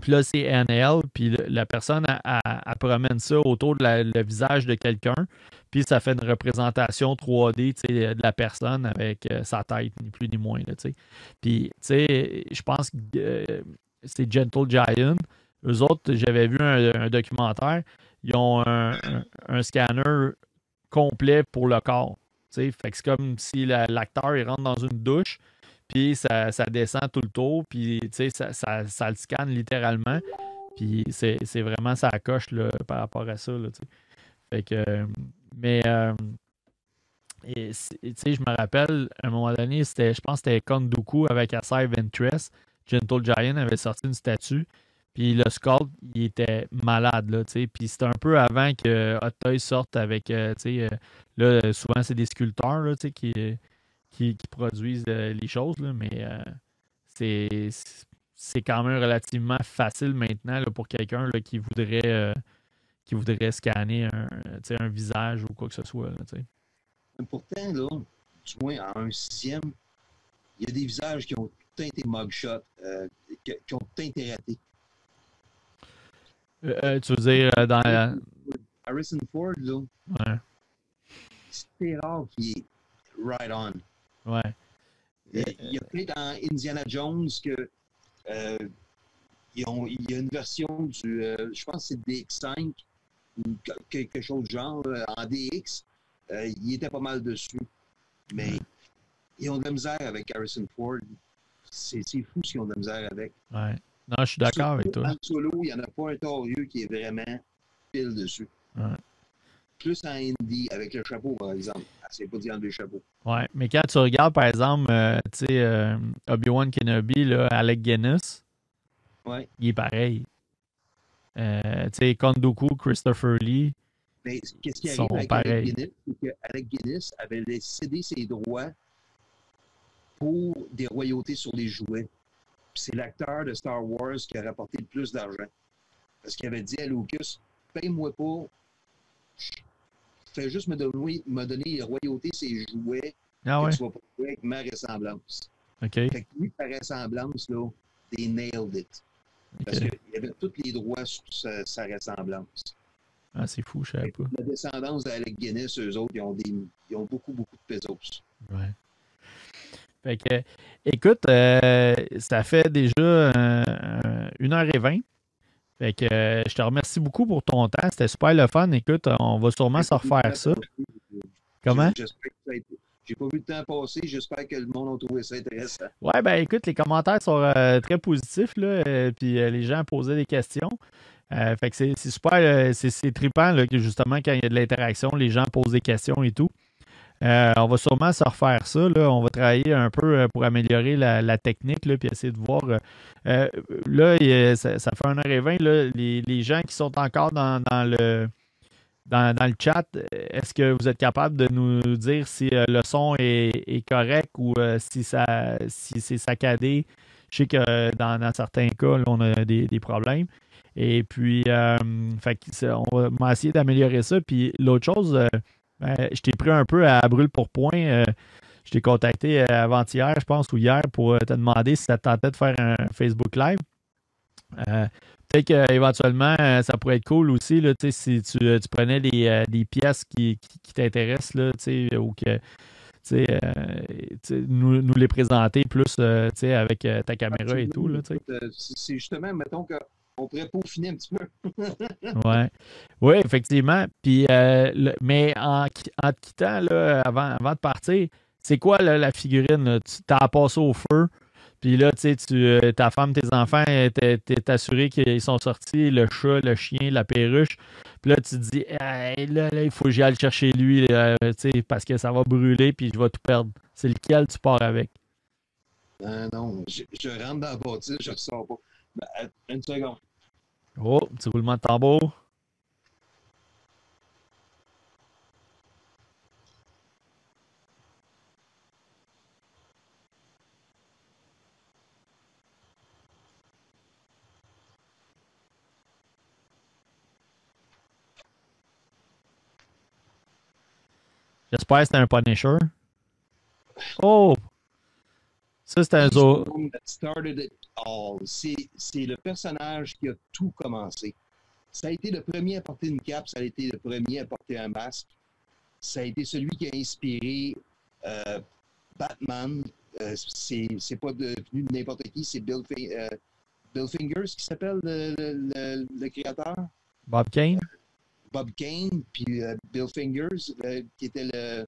Puis là, c'est NL, puis la personne, elle, promène ça autour de visage de quelqu'un, puis ça fait une représentation 3D de la personne avec sa tête, ni plus ni moins. Puis, tu sais, je pense que c'est Gentle Giant. Eux autres, j'avais vu un, documentaire, ils ont un scanner complet pour le corps. Fait c'est comme si l'acteur rentre dans une douche, puis ça, descend tout le tour, puis ça, ça, ça, le scanne littéralement. Puis c'est vraiment ça coche là, par rapport à ça. Là, fait que, mais euh, je me rappelle, à un moment donné, je pense que c'était Konduku avec Asai Ventress. Gentle Giant avait sorti une statue. Puis le sculpt, il était malade, là, tu Puis c'était un peu avant que Hot Toys sorte avec, euh, tu sais, euh, là, souvent, c'est des sculpteurs, là, tu sais, qui, qui, produisent euh, les choses, là, mais c'est, c'est quand même relativement facile maintenant, là, pour quelqu'un, qui voudrait, qui voudrait scanner un, un visage ou quoi que ce soit, là. Pourtant, là, du moins, en un sixième, il y a des visages qui ont tout été mugshot, qui, qui, ont tout été ratés. Euh, euh, tu veux dire euh, dans la... Harrison Ford, là. Ouais. C'est rare qu'il est right on. Ouais. Il, y a peut-être dans Indiana Jones que ont, il y a une version du, je pense que c'est DX5 ou quelque chose du genre, en DX. il était pas mal dessus. Mais ils ont de la misère avec Harrison Ford. C'est fou ce qu'ils ont de la misère avec. Ouais. Non, je suis d'accord avec toi. En solo, il n'y en a pas un torieux qui est vraiment pile dessus. Plus en indie, avec le chapeau, par exemple. C'est pas dit enlever le chapeau. Ouais, mais quand tu regardes, par exemple, euh, tu sais, euh, Obi-Wan Kenobi, là, Alec Guinness, ouais. il est pareil. Euh, tu sais, Kondoku, Christopher Lee. Mais qu'est-ce qui arrive avec Alec Guinness? C'est que Alec Guinness avait cédé ses droits pour des royautés sur les jouets c'est l'acteur de Star Wars qui a rapporté le plus d'argent. Parce qu'il avait dit à Lucas, paye-moi pas, fais juste me donner, me donner les royautés, ses jouets, ah ouais. que tu vas pas avec ma ressemblance. OK. Fait que lui, par ressemblance, là, they nailed it. Parce qu'il avait tous les droits sur sa, ressemblance. Ah, c'est fou, je savais pas. La descendance d'Alec Guinness, eux autres, ils ont, des, ils ont beaucoup, beaucoup de pesos. Ouais. Fait que, écoute, euh, ça fait déjà euh, une heure et vingt. Fait que euh, je te remercie beaucoup pour ton temps. C'était super le fun. Écoute, on va sûrement se refaire ça. Comment? J'ai pas vu le temps passer. J'espère que le monde a trouvé ça intéressant. Ouais, ben écoute, les commentaires sont très positifs. Là, puis les gens posaient des questions. fait que c'est super, c'est trippant là, que justement, quand il y a de l'interaction, les gens posent des questions et tout. Euh, on va sûrement se refaire ça. On va travailler un peu euh, pour améliorer la, technique, là, puis essayer de voir. Euh, là, ça, fait un heure et vingt. les, gens qui sont encore dans, le, chat, est-ce que vous êtes capable de nous dire si le son est, correct ou si, ça, c'est saccadé? Je sais que dans, certains cas, on a des, problèmes. Et puis, on va essayer d'améliorer ça. Puis l'autre chose, je t'ai pris un peu à brûle pour point. Euh, je t'ai contacté euh, avant-hier, je pense, ou hier, pour euh, te demander si ça te tentait de faire un Facebook Live. Peut-être qu'éventuellement, ça pourrait être cool aussi, là, si tu, prenais des, pièces qui, t'intéressent, ou que nous, nous, les présenter plus avec ta caméra et tout. C'est justement, mettons que on pourrait peaufiner un petit peu. ouais. Oui, effectivement. Puis, mais en, en, te quittant là, avant, avant de partir, c'est quoi la figurine? Tu t'as passé au feu. Puis là, tu sais, euh, ta femme, tes enfants, t'es assuré qu'ils sont sortis, le chat, le chien, la perruche. Puis là, tu te dis, là, il faut que j'aille chercher lui, euh, sais, parce que ça va brûler, puis je vais tout perdre. C'est lequel tu pars avec? Euh, non, je, rentre dans la bâtisse, je ne ressors pas. Ben, une seconde. Oh, petit roulement de tambour. J'espère que c'était un Punisher. Oh! Ça, un. C'est le personnage qui a tout commencé. Ça a été le premier à porter une cape, ça a été le premier à porter un masque. Ça a été celui qui a inspiré euh, Batman. Euh, c'est pas devenu n'importe qui, c'est Bill, euh, Bill, Fingers qui s'appelle le, le, le, créateur. Bob Kane? Bob Kane puis euh, Bill Fingers, qui était le.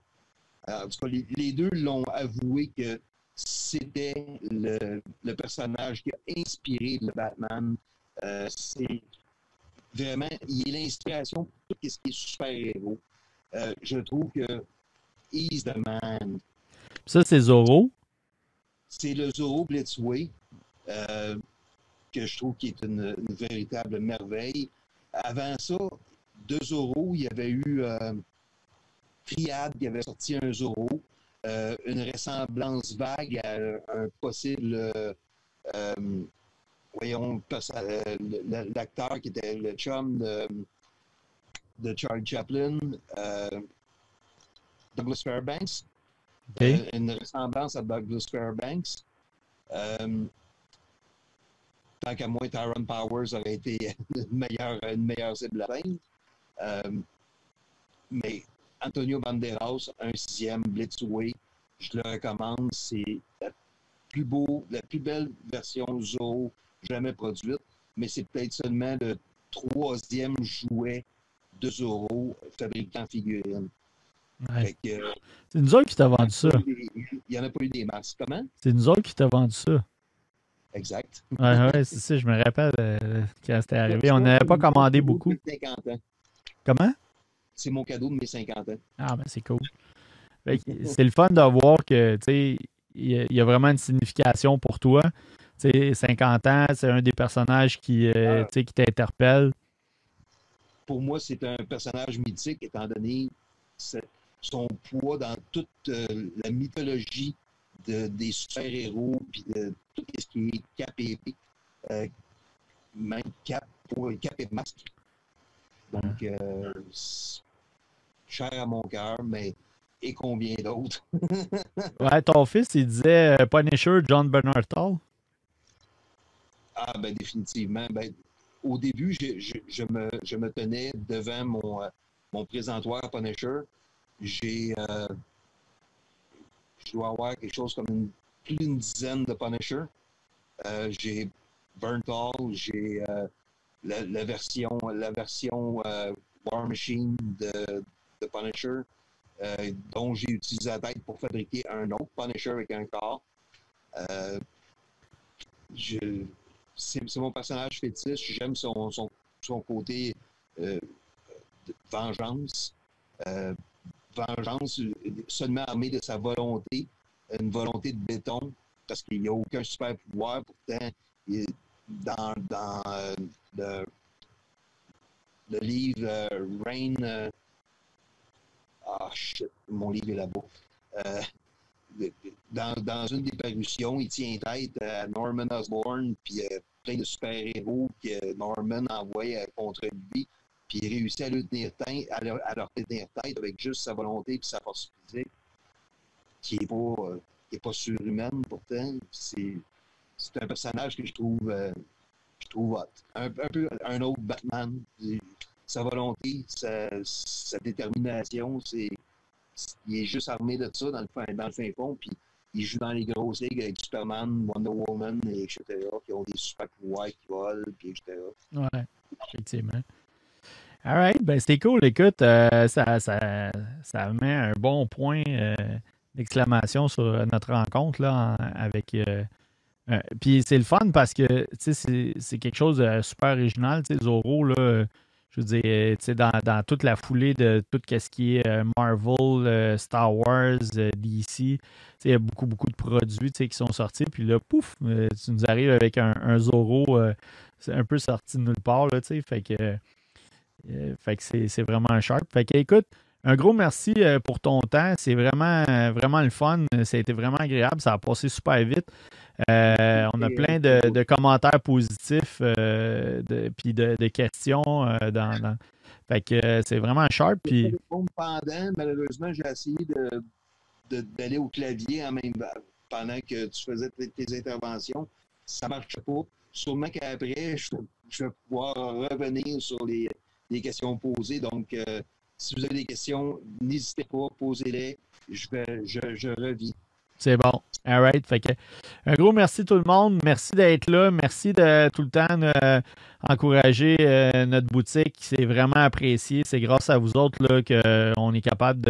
en tout cas, les, deux l'ont avoué que c'était le, personnage qui a inspiré le Batman. Euh, c'est vraiment, il est l'inspiration pour tout ce qui est super-héros. je trouve que He's the Man. Ça, c'est Zorro? C'est le Zorro Blitzway, que je trouve qui est une, une véritable merveille. Avant ça, deux Zorro. Il y avait eu euh, Triad qui avait sorti un Zorro. Euh, une ressemblance vague à un possible, euh, euh voyons, l'acteur qui était le chum de, de Charlie Chaplin, Douglas Fairbanks. une ressemblance à Douglas Fairbanks. tant qu'à moi, Tyron Powers aurait été une meilleure, une meilleure cible à mais Antonio Banderas, un sixième Blitzway, je le recommande. C'est la plus beau, la plus belle version Zo jamais produite, mais c'est peut-être seulement le troisième jouet de Zorro fabriquant figurines. Ouais. Euh, c'est nous autres qui t'a vendu ça. Il n'y en a pas eu des masques. Comment? C'est nous autres qui t'a vendu ça. Exact. Ouais, ouais, c'est ça. Je me rappelle euh, quand c'était arrivé. On n'avait pas commandé beaucoup. 50 ans. Comment? C'est mon cadeau de mes 50 ans. Ah, ben c'est cool. C'est le fun de voir que, tu il y, a vraiment une signification pour toi. Tu 50 ans, c'est un des personnages qui, euh, ah. qui t'interpelle. Pour moi, c'est un personnage mythique, étant donné son poids dans toute euh, la mythologie des super-héros, puis de tout ce qui est cap et euh, même cap, cap et masque. Donc, euh, cher à mon cœur, mais et combien d'autres? ouais, ton fils, il disait euh, Punisher John Bernard Tall. Ah, ben définitivement. Ben, au début, je, je, me, je, me, tenais devant mon, euh, mon présentoir Punisher. J'ai. je dois avoir quelque chose comme une, plus d'une dizaine de Punisher. j'ai Bernthal, j'ai la, version, la version euh, War Machine de, de Punisher, euh, dont j'ai utilisé la tête pour fabriquer un autre Punisher avec un corps. Euh, c'est mon personnage fétiche. J'aime son, son, son, côté de vengeance. vengeance seulement armé de sa volonté, une volonté de béton, parce qu'il n'y a aucun super pouvoir. Pourtant, dans, dans euh, le, le, livre euh, Rain. Euh, ah, shit, mon livre est là-bas. Dans, dans, une des parutions, il tient tête à Norman Osborn, puis plein de super-héros que Norman envoie contre lui, puis il réussit à, le tenir tête, à, leur, tenir tête avec juste sa volonté et sa force physique, qui n'est pas, pas surhumaine pourtant. C'est un personnage que je trouve, euh, je trouve hot. Un, peu un autre Batman. Sa volonté, sa, détermination, c'est, il est juste armé de ça dans le fin, dans le fin fond, puis il joue dans les grosses ligues avec Superman, Wonder Woman, etc., qui ont des super pouvoirs qui volent, puis etc. Ouais, effectivement. All right, ben c'était cool. Écoute, euh, ça, ça, ça, met un bon point euh, d'exclamation sur notre rencontre là, avec. Euh, puis c'est le fun parce que c'est quelque chose de super original. Zoro, là, je veux dire, dans, dans, toute la foulée de tout ce qui est Marvel, Star Wars, DC, il y a beaucoup, beaucoup de produits qui sont sortis. Puis là, pouf, tu nous arrives avec un, un Zoro, c'est un peu sorti de nulle part. Là, fait que euh, fait que c'est vraiment un sharp. Fait que écoute, un gros merci euh, pour ton temps. C'est vraiment, vraiment le fun. Ça a été vraiment agréable. Ça a passé super vite. Euh, on a plein de, commentaires positifs de, puis de, questions dans, Fait que c'est vraiment sharp. Puis... Pendant, malheureusement, j'ai essayé d'aller au clavier en même pendant que tu faisais tes, interventions. Ça ne marche pas. Sûrement qu'après, je, je vais pouvoir revenir sur les, questions posées. Donc, euh, si vous avez des questions, n'hésitez pas, posez-les. Je, je, je revis. C'est bon. All right. Fait que, un gros merci tout le monde. Merci d'être là. Merci de tout le temps euh, encourager euh, notre boutique. C'est vraiment apprécié. C'est grâce à vous autres qu'on est capable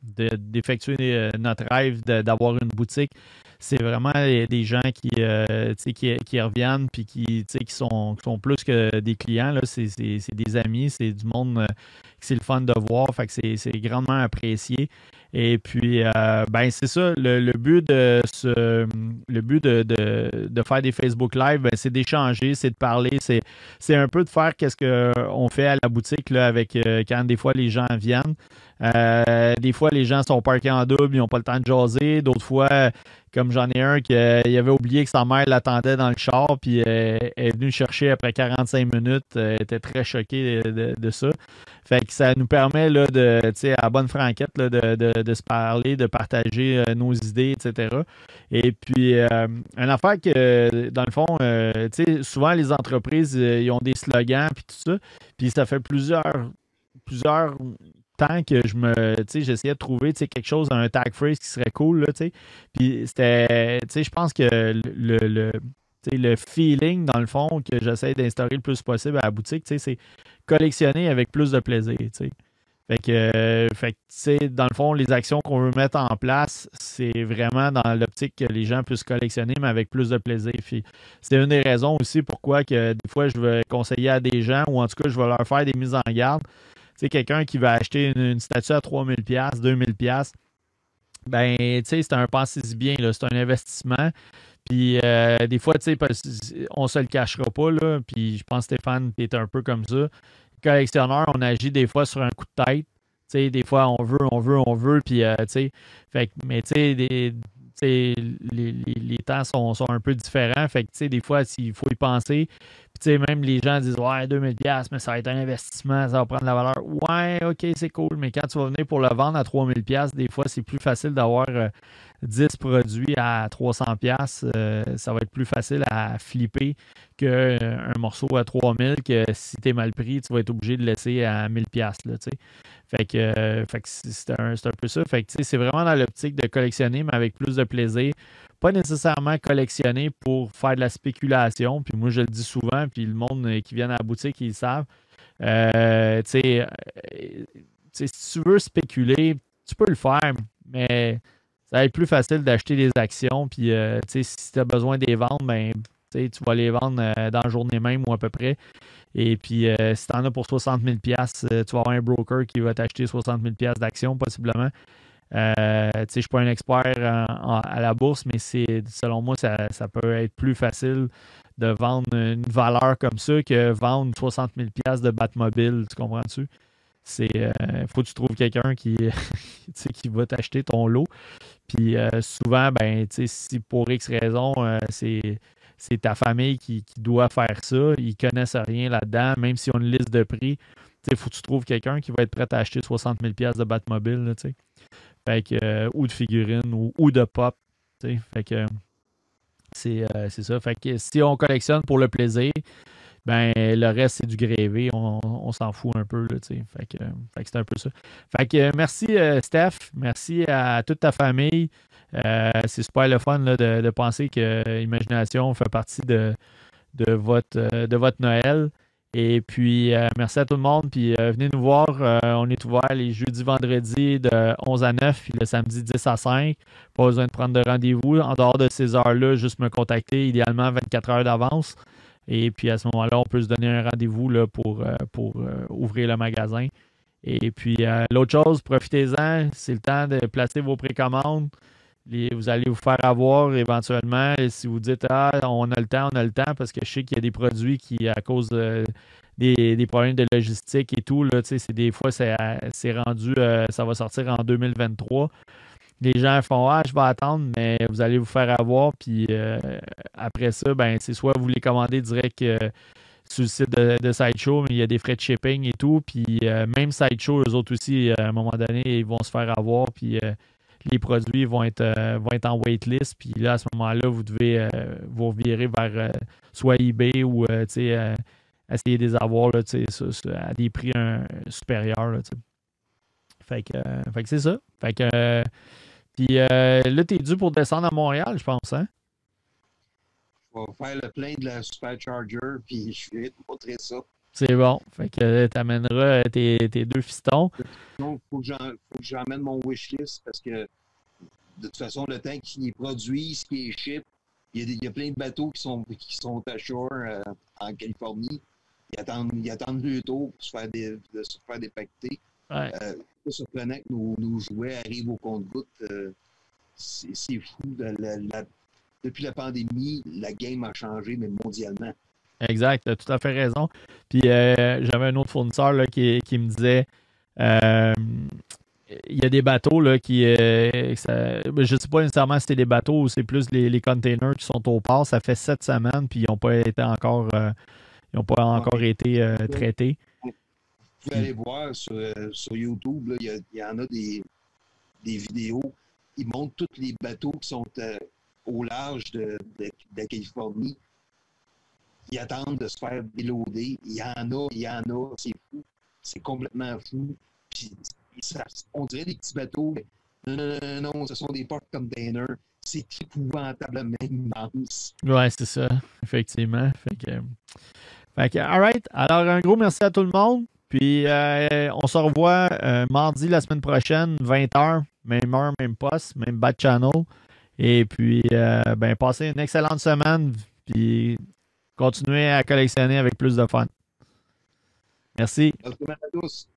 d'effectuer de, de, notre rêve d'avoir une boutique c'est vraiment des gens qui, euh, qui, reviennent puis qui, qui, sont, plus que des clients. C'est des amis, c'est du monde euh, que c'est le fun de voir. C'est grandement apprécié. Et puis, euh, ben c'est ça, le, but de ce, le but de, de, faire des Facebook Live, ben, c'est d'échanger, c'est de parler, c'est un peu de faire qu'est-ce qu'on fait à la boutique là, avec quand des fois les gens viennent. des fois, les gens sont parqués en double, ils n'ont pas le temps de jaser. D'autres fois, comme j'en ai un qui euh, avait oublié que sa mère l'attendait dans le char, puis euh, elle est venue chercher après 45 minutes. Euh, elle était très choquée de, ça. Fait que ça nous permet là, de, à bonne franquette là, de, se parler, de partager nos idées, etc. Et puis, une affaire que, dans le fond, souvent les entreprises, ils ont des slogans, puis tout ça. Puis ça fait plusieurs temps que je me, j'essayais de trouver, quelque chose, un tag phrase qui serait cool, là, Puis c'était, je pense que le, le, le feeling, dans le fond, que j'essaie d'instaurer le plus possible à la boutique, c'est collectionner avec plus de plaisir, Fait que, fait dans le fond, les actions qu'on veut mettre en place, c'est vraiment dans l'optique que les gens puissent collectionner, mais avec plus de plaisir. c'est une des raisons aussi pourquoi que des fois, je vais conseiller à des gens, ou en tout cas, je vais leur faire des mises en garde sais, quelqu'un qui va acheter une, statue à 3000$, 2000$, ben, tu sais, c'est un pensée bien, c'est un investissement. Puis euh, des fois, tu sais, on se le cachera pas. Puis je pense Stéphane est un peu comme ça. Collectionneur, on agit des fois sur un coup de tête. Tu sais, des fois, on veut, on veut, on veut. Puis, euh, tu sais, mais tu sais, les, les, temps sont, un peu différents. Fait que, des fois, il faut y penser. Puis, même les gens disent Ouais, 2000$, mais ça va être un investissement, ça va prendre la valeur. Ouais, ok, c'est cool. Mais quand tu vas venir pour le vendre à 3000$, des fois, c'est plus facile d'avoir 10 euh, produits à 300$. Euh, ça va être plus facile à flipper qu'un euh, morceau à 3000$ que si tu es mal pris, tu vas être obligé de laisser à 1000$. Là, fait que, fait que c'est un, un, peu ça. Fait que c'est vraiment dans l'optique de collectionner, mais avec plus de plaisir pas nécessairement collectionner pour faire de la spéculation. Puis moi, je le dis souvent, puis le monde euh, qui vient à la boutique, ils le savent. Euh, euh, si tu veux spéculer, tu peux le faire, mais ça va être plus facile d'acheter des actions. Puis si tu as besoin des vendre, ben, tu vas les vendre dans la journée même ou à peu près. Et puis, si tu en as pour 60 000 tu vas avoir un broker qui va t'acheter 60 000 d'actions possiblement. Euh, je ne suis pas un expert à la bourse, mais c'est selon moi, ça, peut être plus facile de vendre une valeur comme ça que vendre 60 000 de Batmobile. Tu comprends-tu? C'est euh, faut que tu trouves quelqu'un qui, qui va t'acheter ton lot. Puis euh, souvent, ben, si pour X raison, c'est c'est ta famille qui, doit faire ça. Ils ne connaissent rien là-dedans, même si on une liste de prix. Il faut que tu trouves quelqu'un qui va être prêt à acheter 60 000 de Batmobile. Là, euh, ou de figurines ou, de pop. Fait que euh, c'est ça. Fait que si on collectionne pour le plaisir, ben le reste, c'est du grévé. On, s'en fout un peu. Là, fait que, fait que c'est un peu ça. Fait que merci, Steph. Merci à toute ta famille. c'est super le fun de, de, penser que Imagination fait partie de, de, votre, de votre Noël. Et puis, euh, merci à tout le monde. Puis, euh, venez nous voir. Euh, on est ouvert les jeudis, vendredis de 11 à 9, puis le samedi 10 à 5. Pas besoin de prendre de rendez-vous. En dehors de ces heures-là, juste me contacter, idéalement 24 heures d'avance. Et puis, à ce moment-là, on peut se donner un rendez-vous pour, pour ouvrir le magasin. Et puis, l'autre chose, profitez-en. C'est le temps de placer vos précommandes vous allez vous faire avoir éventuellement. Si vous dites Ah, on a le temps, on a le temps, parce que je sais qu'il y a des produits qui, à cause des, problèmes de logistique et tout, là, c'est des fois, c'est rendu, euh, ça va sortir en 2023. Les gens font Ah, je vais attendre, mais vous allez vous faire avoir. Puis euh, après ça, ben, c'est soit vous les commandez direct euh, sur le site de, Sideshow, mais il y a des frais de shipping et tout. Puis même Sideshow, eux autres aussi, à un moment donné, ils vont se faire avoir. Puis les produits vont être, euh, vont être en waitlist. Puis là, à ce moment-là, vous devez euh, vous virer vers euh, soit eBay ou essayer de les avoir là, à des prix supérieurs. fait que, fait que c'est ça. Fait que, puis là, tu es dû pour descendre à Montréal, je pense. Hein? Je vais faire le plein de la Supercharger, puis je vais te montrer ça. C'est bon. Fait que tu amèneras tes, tes, deux fistons. Donc, il faut que j'emmène mon wishlist parce que de toute façon, le temps qu'ils produisent, qui est ship, il y, a plein de bateaux qui sont, qui sont à shore euh, en Californie. Ils attendent, ils attendent le tour pour se faire, des, de se faire dépacter. Ouais. Euh, c'est surprenant que nos, nos, jouets arrivent au compte-goutte. Euh, c'est fou. depuis la pandémie, la game a changé, mais mondialement. Exact, tu as tout à fait raison. Puis euh, j'avais un autre fournisseur là, qui, qui, me disait il y a des bateaux là, qui. Euh, ben, je ne sais pas nécessairement si c'est des bateaux ou c'est plus les, les, containers qui sont au port. Ça fait sept semaines, puis ils n'ont pas été encore. ils pas encore été traités. Vous pouvez aller voir sur, sur YouTube, il y, en a des, des, vidéos. Ils montrent tous les bateaux qui sont au large de, de la Californie ils attendent de se faire déloader. Il y en a, il y en a, c'est fou. C'est complètement fou. Puis, on dirait des petits bateaux. non, non, non, non, ce sont des portes containers. C'est épouvantablement immense. Ouais, c'est ça, effectivement. Fait que, fait que, all right. Alors, un gros merci à tout le monde. Puis, euh, on se revoit euh, mardi la semaine prochaine, 20h, même heure, même poste, même bad channel. Et puis, euh, ben, passez une excellente semaine. Puis, continuez à collectionner avec plus de fun. Merci. Merci à tous.